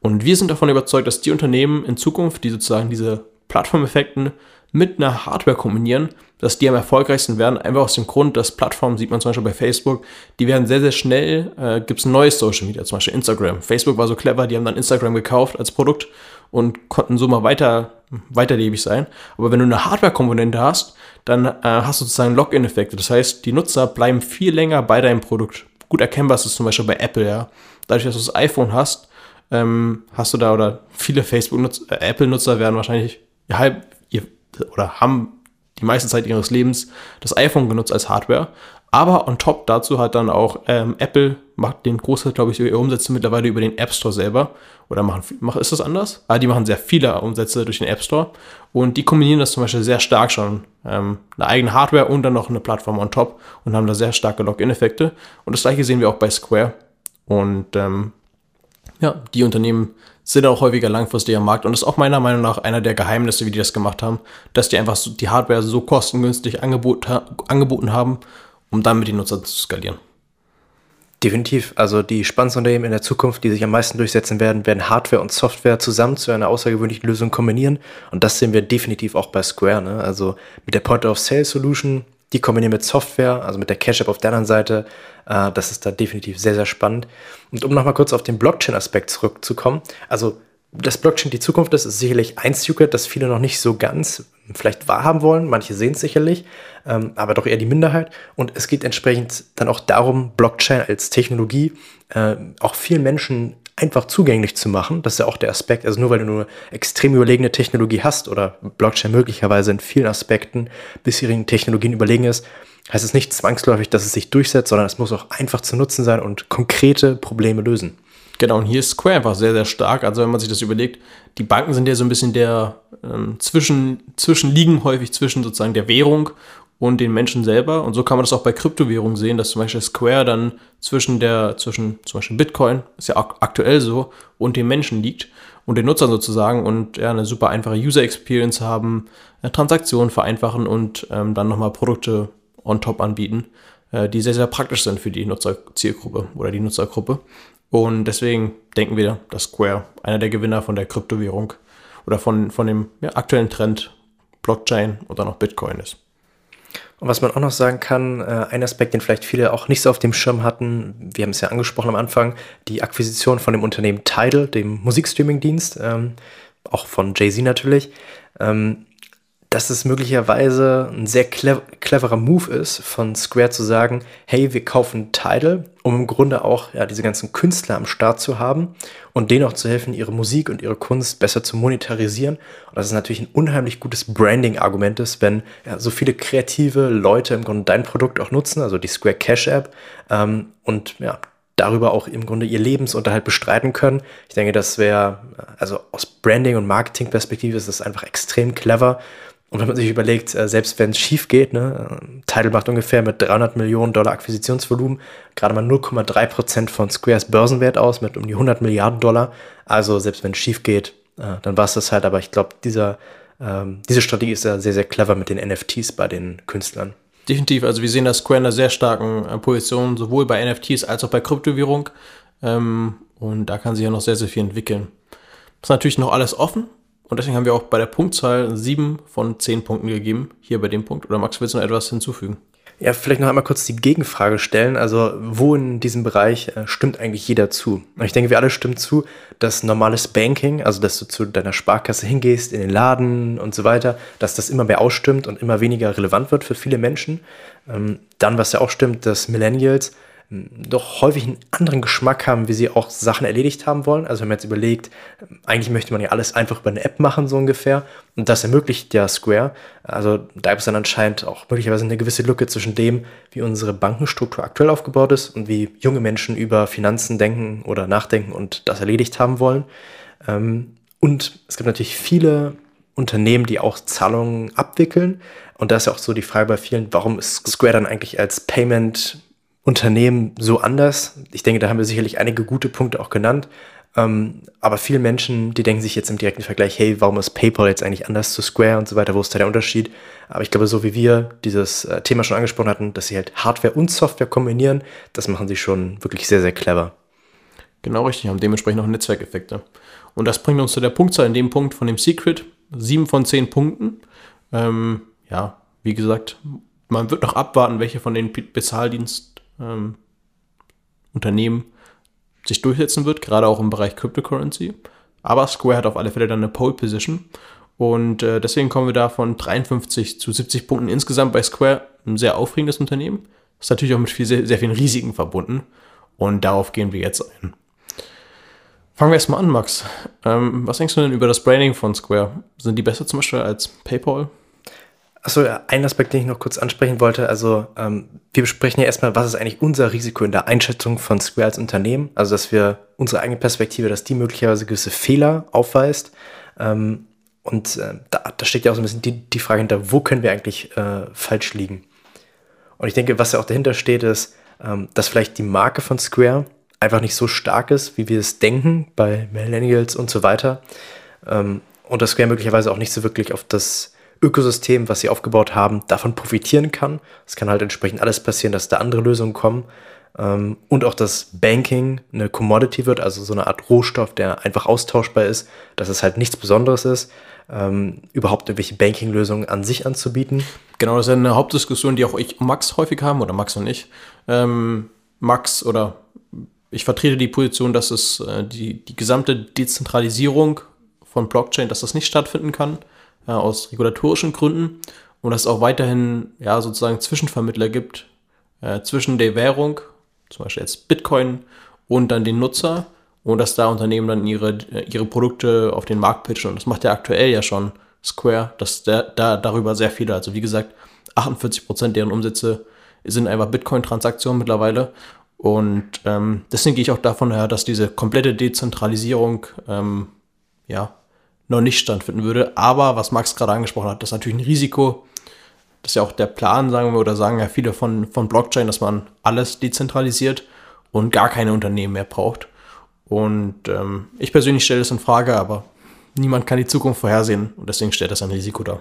Und wir sind davon überzeugt, dass die Unternehmen in Zukunft, die sozusagen diese Plattformeffekten mit einer Hardware kombinieren, dass die am erfolgreichsten werden. Einfach aus dem Grund, dass Plattformen, sieht man zum Beispiel bei Facebook, die werden sehr, sehr schnell, äh, gibt es ein neues Social Media, zum Beispiel Instagram. Facebook war so clever, die haben dann Instagram gekauft als Produkt und konnten so mal weiter, weiterlebig sein. Aber wenn du eine Hardware-Komponente hast, dann äh, hast du sozusagen Login-Effekte. Das heißt, die Nutzer bleiben viel länger bei deinem Produkt. Gut erkennbar ist es zum Beispiel bei Apple, ja. Dadurch, dass du das iPhone hast, ähm, hast du da oder viele Facebook-Nutzer, äh, Apple-Nutzer werden wahrscheinlich halb oder haben die meiste Zeit ihres Lebens das iPhone genutzt als Hardware. Aber on top dazu hat dann auch ähm, Apple macht den Großteil, glaube ich, ihrer Umsätze mittlerweile über den App Store selber. Oder machen, machen ist das anders? Ah, die machen sehr viele Umsätze durch den App Store. Und die kombinieren das zum Beispiel sehr stark schon. Ähm, eine eigene Hardware und dann noch eine Plattform on top und haben da sehr starke Login-Effekte. Und das gleiche sehen wir auch bei Square. Und ähm, ja, die Unternehmen sind auch häufiger langfristig am Markt und ist auch meiner Meinung nach einer der Geheimnisse, wie die das gemacht haben, dass die einfach so die Hardware so kostengünstig angebot, angeboten haben, um dann mit den Nutzern zu skalieren. Definitiv. Also die spannendsten Unternehmen in der Zukunft, die sich am meisten durchsetzen werden, werden Hardware und Software zusammen zu einer außergewöhnlichen Lösung kombinieren. Und das sehen wir definitiv auch bei Square. Ne? Also mit der Point-of-Sale-Solution die kombinieren mit Software, also mit der Cash App auf der anderen Seite. Äh, das ist da definitiv sehr, sehr spannend. Und um nochmal kurz auf den Blockchain-Aspekt zurückzukommen, also das Blockchain die Zukunft ist, ist sicherlich ein Secret, das viele noch nicht so ganz vielleicht wahrhaben wollen. Manche sehen es sicherlich, ähm, aber doch eher die Minderheit. Und es geht entsprechend dann auch darum, Blockchain als Technologie äh, auch vielen Menschen einfach zugänglich zu machen. Das ist ja auch der Aspekt. Also nur weil du nur extrem überlegene Technologie hast oder Blockchain möglicherweise in vielen Aspekten bisherigen Technologien überlegen ist, heißt es nicht zwangsläufig, dass es sich durchsetzt, sondern es muss auch einfach zu nutzen sein und konkrete Probleme lösen. Genau, und hier ist Square einfach sehr, sehr stark. Also wenn man sich das überlegt, die Banken sind ja so ein bisschen der ähm, zwischen, zwischenliegen häufig zwischen sozusagen der Währung und den Menschen selber. Und so kann man das auch bei Kryptowährungen sehen, dass zum Beispiel Square dann zwischen der, zwischen zum Beispiel Bitcoin, ist ja aktuell so, und den Menschen liegt und den Nutzern sozusagen und ja, eine super einfache User Experience haben, Transaktionen vereinfachen und ähm, dann nochmal Produkte on top anbieten, äh, die sehr, sehr praktisch sind für die Nutzerzielgruppe oder die Nutzergruppe. Und deswegen denken wir, dass Square einer der Gewinner von der Kryptowährung oder von, von dem ja, aktuellen Trend Blockchain oder noch Bitcoin ist. Und was man auch noch sagen kann, äh, ein Aspekt, den vielleicht viele auch nicht so auf dem Schirm hatten, wir haben es ja angesprochen am Anfang, die Akquisition von dem Unternehmen Tidal, dem Musikstreaming-Dienst, ähm, auch von Jay-Z natürlich. Ähm, dass es möglicherweise ein sehr cleverer Move ist, von Square zu sagen, hey, wir kaufen Tidal, um im Grunde auch ja, diese ganzen Künstler am Start zu haben und denen auch zu helfen, ihre Musik und ihre Kunst besser zu monetarisieren. Und das ist natürlich ein unheimlich gutes Branding-Argument ist, wenn ja, so viele kreative Leute im Grunde dein Produkt auch nutzen, also die Square Cash App, ähm, und ja, darüber auch im Grunde ihr Lebensunterhalt bestreiten können. Ich denke, das wäre, also aus Branding- und Marketing-Perspektive ist das einfach extrem clever. Und wenn man sich überlegt, äh, selbst wenn es schief geht, ne, Tidal macht ungefähr mit 300 Millionen Dollar Akquisitionsvolumen gerade mal 0,3 Prozent von Squares Börsenwert aus mit um die 100 Milliarden Dollar. Also selbst wenn es schief geht, äh, dann war es das halt. Aber ich glaube, dieser, ähm, diese Strategie ist ja sehr, sehr clever mit den NFTs bei den Künstlern. Definitiv. Also wir sehen dass Square in einer sehr starken äh, Position, sowohl bei NFTs als auch bei Kryptowährung. Ähm, und da kann sich ja noch sehr, sehr viel entwickeln. Ist natürlich noch alles offen. Und deswegen haben wir auch bei der Punktzahl sieben von zehn Punkten gegeben, hier bei dem Punkt. Oder Max, willst du noch etwas hinzufügen? Ja, vielleicht noch einmal kurz die Gegenfrage stellen. Also, wo in diesem Bereich äh, stimmt eigentlich jeder zu? Ich denke, wir alle stimmen zu, dass normales Banking, also dass du zu deiner Sparkasse hingehst, in den Laden und so weiter, dass das immer mehr ausstimmt und immer weniger relevant wird für viele Menschen. Ähm, dann, was ja auch stimmt, dass Millennials doch häufig einen anderen Geschmack haben, wie sie auch Sachen erledigt haben wollen. Also wenn man jetzt überlegt, eigentlich möchte man ja alles einfach über eine App machen, so ungefähr. Und das ermöglicht ja Square. Also da gibt es dann anscheinend auch möglicherweise eine gewisse Lücke zwischen dem, wie unsere Bankenstruktur aktuell aufgebaut ist und wie junge Menschen über Finanzen denken oder nachdenken und das erledigt haben wollen. Ähm, und es gibt natürlich viele Unternehmen, die auch Zahlungen abwickeln. Und da ist ja auch so die Frage bei vielen, warum ist Square dann eigentlich als Payment Unternehmen so anders. Ich denke, da haben wir sicherlich einige gute Punkte auch genannt. Ähm, aber viele Menschen, die denken sich jetzt im direkten Vergleich, hey, warum ist PayPal jetzt eigentlich anders zu Square und so weiter, wo ist da der Unterschied? Aber ich glaube, so wie wir dieses äh, Thema schon angesprochen hatten, dass sie halt Hardware und Software kombinieren, das machen sie schon wirklich sehr, sehr clever. Genau richtig, haben dementsprechend auch Netzwerkeffekte. Und das bringt uns zu der Punktzahl in dem Punkt von dem Secret. Sieben von zehn Punkten. Ähm, ja, wie gesagt, man wird noch abwarten, welche von den Bezahldienst ähm, Unternehmen sich durchsetzen wird, gerade auch im Bereich Cryptocurrency. Aber Square hat auf alle Fälle dann eine Pole Position. Und äh, deswegen kommen wir da von 53 zu 70 Punkten insgesamt bei Square. Ein sehr aufregendes Unternehmen. Ist natürlich auch mit viel, sehr, sehr vielen Risiken verbunden. Und darauf gehen wir jetzt ein. Fangen wir erstmal an, Max. Ähm, was denkst du denn über das Branding von Square? Sind die besser zum Beispiel als PayPal? Achso, ein Aspekt, den ich noch kurz ansprechen wollte. Also, ähm, wir besprechen ja erstmal, was ist eigentlich unser Risiko in der Einschätzung von Square als Unternehmen. Also, dass wir unsere eigene Perspektive, dass die möglicherweise gewisse Fehler aufweist. Ähm, und äh, da, da steckt ja auch so ein bisschen die, die Frage hinter, wo können wir eigentlich äh, falsch liegen? Und ich denke, was ja auch dahinter steht, ist, ähm, dass vielleicht die Marke von Square einfach nicht so stark ist, wie wir es denken bei Millennials und so weiter. Ähm, und dass Square möglicherweise auch nicht so wirklich auf das Ökosystem, was sie aufgebaut haben, davon profitieren kann. Es kann halt entsprechend alles passieren, dass da andere Lösungen kommen. Ähm, und auch, dass Banking eine Commodity wird, also so eine Art Rohstoff, der einfach austauschbar ist, dass es halt nichts Besonderes ist. ähm, überhaupt irgendwelche Banking-Lösungen an sich anzubieten. Genau, das ist eine Hauptdiskussion, die auch ich und Max häufig haben, oder Max und ich. Ähm, Max oder ich vertrete die Position, dass es äh, die, die gesamte Dezentralisierung von Blockchain, dass das nicht stattfinden kann, äh, aus regulatorischen Gründen. Und dass es auch weiterhin ja, sozusagen Zwischenvermittler gibt äh, zwischen der Währung, zum Beispiel jetzt Bitcoin, und dann den Nutzer. Und dass da Unternehmen dann ihre, äh, ihre Produkte auf den Markt pitchen. Und das macht ja aktuell ja schon Square, dass der, da darüber sehr viele, also wie gesagt, 48 Prozent deren Umsätze sind einfach Bitcoin-Transaktionen mittlerweile. Und ähm, deswegen gehe ich auch davon her, dass diese komplette Dezentralisierung ähm, ja, noch nicht stattfinden würde. Aber was Max gerade angesprochen hat, das ist natürlich ein Risiko. Das ist ja auch der Plan, sagen wir, oder sagen ja viele von, von Blockchain, dass man alles dezentralisiert und gar keine Unternehmen mehr braucht. Und ähm, ich persönlich stelle das in Frage, aber niemand kann die Zukunft vorhersehen und deswegen stellt das ein Risiko dar.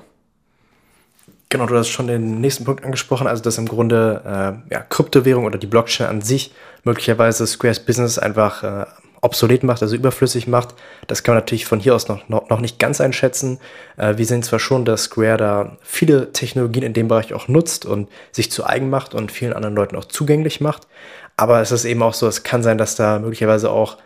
Genau, du hast schon den nächsten Punkt angesprochen, also dass im Grunde äh, ja, Kryptowährung oder die Blockchain an sich möglicherweise Squares Business einfach äh, obsolet macht, also überflüssig macht. Das kann man natürlich von hier aus noch, noch, noch nicht ganz einschätzen. Äh, wir sehen zwar schon, dass Square da viele Technologien in dem Bereich auch nutzt und sich zu eigen macht und vielen anderen Leuten auch zugänglich macht. Aber es ist eben auch so, es kann sein, dass da möglicherweise auch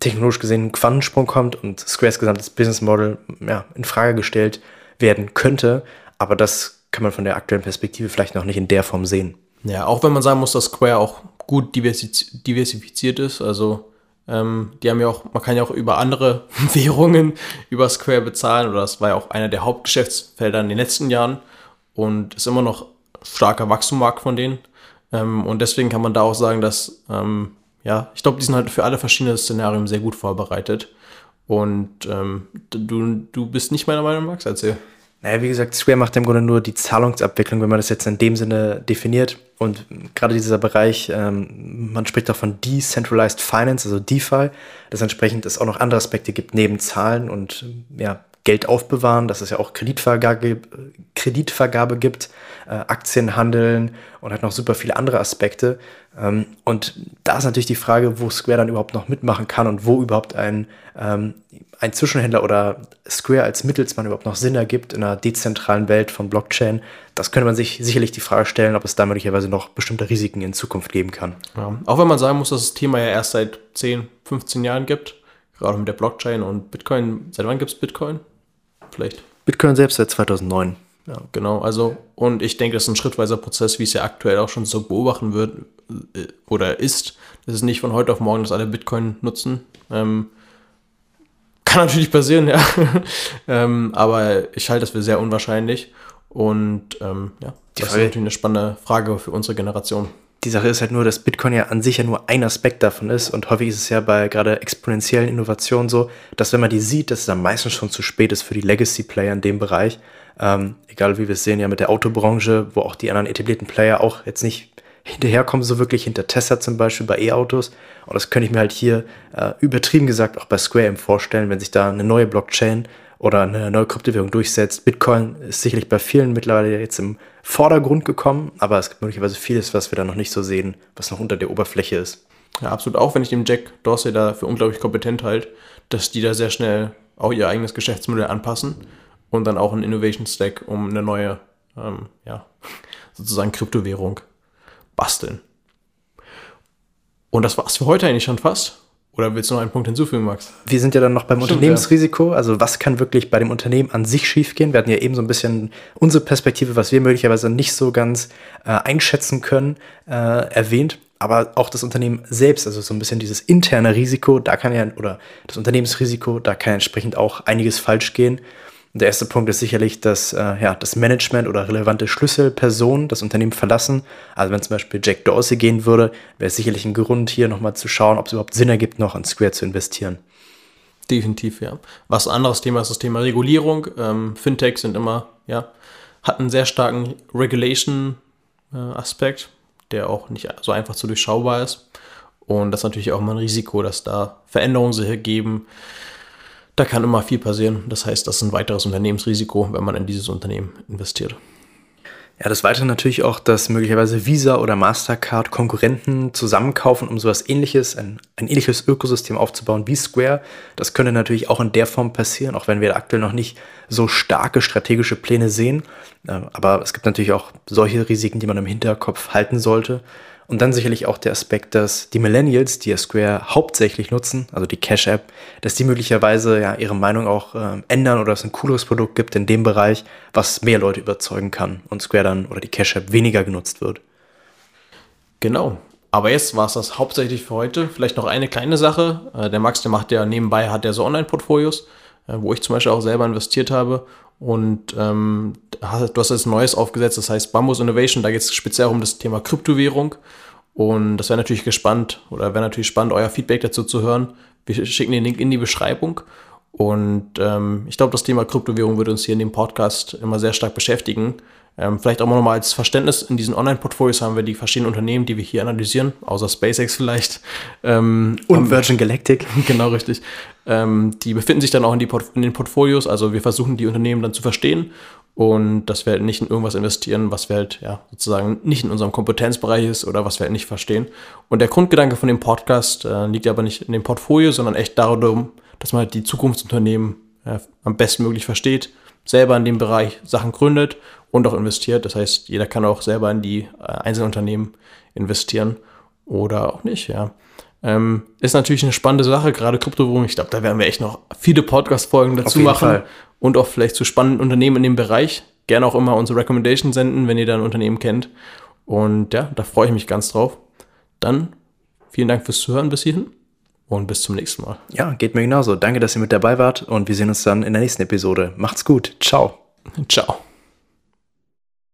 technologisch gesehen ein Quantensprung kommt und Squares gesamtes Business Model ja, in Frage gestellt werden könnte. Aber das kann man von der aktuellen Perspektive vielleicht noch nicht in der Form sehen. Ja, auch wenn man sagen muss, dass Square auch gut diversifiziert ist. Also ähm, die haben ja auch, man kann ja auch über andere Währungen über Square bezahlen. Oder das war ja auch einer der Hauptgeschäftsfelder in den letzten Jahren und ist immer noch starker Wachstummarkt von denen. Ähm, und deswegen kann man da auch sagen, dass, ähm, ja, ich glaube, die sind halt für alle verschiedenen Szenarien sehr gut vorbereitet. Und ähm, du, du bist nicht meiner Meinung, Max, erzähl. Naja, wie gesagt, Square macht im Grunde nur die Zahlungsabwicklung, wenn man das jetzt in dem Sinne definiert. Und gerade dieser Bereich, ähm, man spricht auch von Decentralized Finance, also DeFi, das entsprechend es auch noch andere Aspekte gibt neben Zahlen und ja, Geld aufbewahren, dass es ja auch Kreditvergabe, Kreditvergabe gibt, äh, Aktien handeln und halt noch super viele andere Aspekte. Ähm, und da ist natürlich die Frage, wo Square dann überhaupt noch mitmachen kann und wo überhaupt ein, ähm, ein Zwischenhändler oder Square als Mittelsmann überhaupt noch Sinn ergibt in einer dezentralen Welt von Blockchain. Das könnte man sich sicherlich die Frage stellen, ob es da möglicherweise noch bestimmte Risiken in Zukunft geben kann. Ja, auch wenn man sagen muss, dass das Thema ja erst seit 10, 15 Jahren gibt, gerade mit der Blockchain und Bitcoin. Seit wann gibt es Bitcoin? Vielleicht. Bitcoin selbst seit 2009. Ja, genau. Also, und ich denke, das ist ein schrittweiser Prozess, wie es ja aktuell auch schon so beobachten wird äh, oder ist. Das ist nicht von heute auf morgen, dass alle Bitcoin nutzen. Ähm, kann natürlich passieren, ja. ähm, aber ich halte das für sehr unwahrscheinlich. Und ähm, ja, das ist natürlich eine spannende Frage für unsere Generation die Sache ist halt nur, dass Bitcoin ja an sich ja nur ein Aspekt davon ist und häufig ist es ja bei gerade exponentiellen Innovationen so, dass wenn man die sieht, dass es dann meistens schon zu spät ist für die Legacy-Player in dem Bereich. Ähm, egal wie wir es sehen, ja mit der Autobranche, wo auch die anderen etablierten Player auch jetzt nicht hinterherkommen, so wirklich hinter Tesla zum Beispiel bei E-Autos. Und das könnte ich mir halt hier äh, übertrieben gesagt auch bei Square eben vorstellen, wenn sich da eine neue Blockchain oder eine neue Kryptowährung durchsetzt. Bitcoin ist sicherlich bei vielen mittlerweile jetzt im Vordergrund gekommen, aber es gibt möglicherweise vieles, was wir da noch nicht so sehen, was noch unter der Oberfläche ist. Ja, absolut. Auch wenn ich den Jack Dorsey da für unglaublich kompetent halte, dass die da sehr schnell auch ihr eigenes Geschäftsmodell anpassen und dann auch einen Innovation Stack um eine neue, ähm, ja, sozusagen Kryptowährung basteln. Und das war's für heute eigentlich schon fast. Oder willst du noch einen Punkt hinzufügen, Max? Wir sind ja dann noch beim Stimmt, Unternehmensrisiko. Ja. Also was kann wirklich bei dem Unternehmen an sich schiefgehen? Wir hatten ja eben so ein bisschen unsere Perspektive, was wir möglicherweise nicht so ganz äh, einschätzen können, äh, erwähnt. Aber auch das Unternehmen selbst, also so ein bisschen dieses interne Risiko, da kann ja, oder das Unternehmensrisiko, da kann entsprechend auch einiges falsch gehen. Der erste Punkt ist sicherlich, dass äh, ja, das Management oder relevante Schlüsselpersonen das Unternehmen verlassen. Also wenn zum Beispiel Jack Dorsey gehen würde, wäre es sicherlich ein Grund, hier nochmal zu schauen, ob es überhaupt Sinn ergibt, noch an Square zu investieren. Definitiv, ja. Was ein anderes Thema ist das Thema Regulierung. Ähm, Fintechs sind immer, ja, hat einen sehr starken Regulation-Aspekt, äh, der auch nicht so einfach zu durchschaubar ist. Und das ist natürlich auch immer ein Risiko, dass da Veränderungen sich ergeben da kann immer viel passieren. Das heißt, das ist ein weiteres Unternehmensrisiko, wenn man in dieses Unternehmen investiert. Ja, das Weitere natürlich auch, dass möglicherweise Visa oder Mastercard Konkurrenten zusammenkaufen, um sowas ähnliches, ein, ein ähnliches Ökosystem aufzubauen wie Square. Das könnte natürlich auch in der Form passieren, auch wenn wir aktuell noch nicht so starke strategische Pläne sehen. Äh, aber es gibt natürlich auch solche Risiken, die man im Hinterkopf halten sollte. Und dann sicherlich auch der Aspekt, dass die Millennials, die ja Square hauptsächlich nutzen, also die Cash-App, dass die möglicherweise ja ihre Meinung auch äh, ändern oder es ein cooleres Produkt gibt in dem Bereich, was mehr Leute überzeugen kann und Square dann oder die Cash-App weniger genutzt wird. Genau. Aber jetzt war es das hauptsächlich für heute. Vielleicht noch eine kleine Sache. Äh, der Max, der macht ja nebenbei, hat ja so Online-Portfolios, äh, wo ich zum Beispiel auch selber investiert habe. Und ähm, du hast jetzt Neues aufgesetzt, das heißt Bambus Innovation, da geht es speziell um das Thema Kryptowährung. Und das wäre natürlich gespannt oder wäre natürlich spannend, euer Feedback dazu zu hören. Wir schicken den Link in die Beschreibung. Und ähm, ich glaube, das Thema Kryptowährung wird uns hier in dem Podcast immer sehr stark beschäftigen. Ähm, vielleicht auch nochmal als Verständnis, in diesen Online-Portfolios haben wir die verschiedenen Unternehmen, die wir hier analysieren, außer SpaceX vielleicht. Ähm, Und Virgin Galactic. genau, richtig. Ähm, die befinden sich dann auch in, die in den Portfolios, also wir versuchen die Unternehmen dann zu verstehen und dass wir halt nicht in irgendwas investieren, was wir halt ja sozusagen nicht in unserem Kompetenzbereich ist oder was wir halt nicht verstehen. Und der Grundgedanke von dem Podcast äh, liegt aber nicht in dem Portfolio, sondern echt darum, dass man halt die Zukunftsunternehmen äh, am bestmöglich versteht, selber in dem Bereich Sachen gründet und auch investiert. Das heißt, jeder kann auch selber in die äh, einzelnen Unternehmen investieren oder auch nicht, ja. Ähm, ist natürlich eine spannende Sache, gerade Kryptowährung. Ich glaube, da werden wir echt noch viele Podcast-Folgen dazu machen Fall. und auch vielleicht zu spannenden Unternehmen in dem Bereich. Gerne auch immer unsere Recommendation senden, wenn ihr da ein Unternehmen kennt. Und ja, da freue ich mich ganz drauf. Dann vielen Dank fürs Zuhören bis hierhin und bis zum nächsten Mal. Ja, geht mir genauso. Danke, dass ihr mit dabei wart und wir sehen uns dann in der nächsten Episode. Macht's gut. Ciao. Ciao.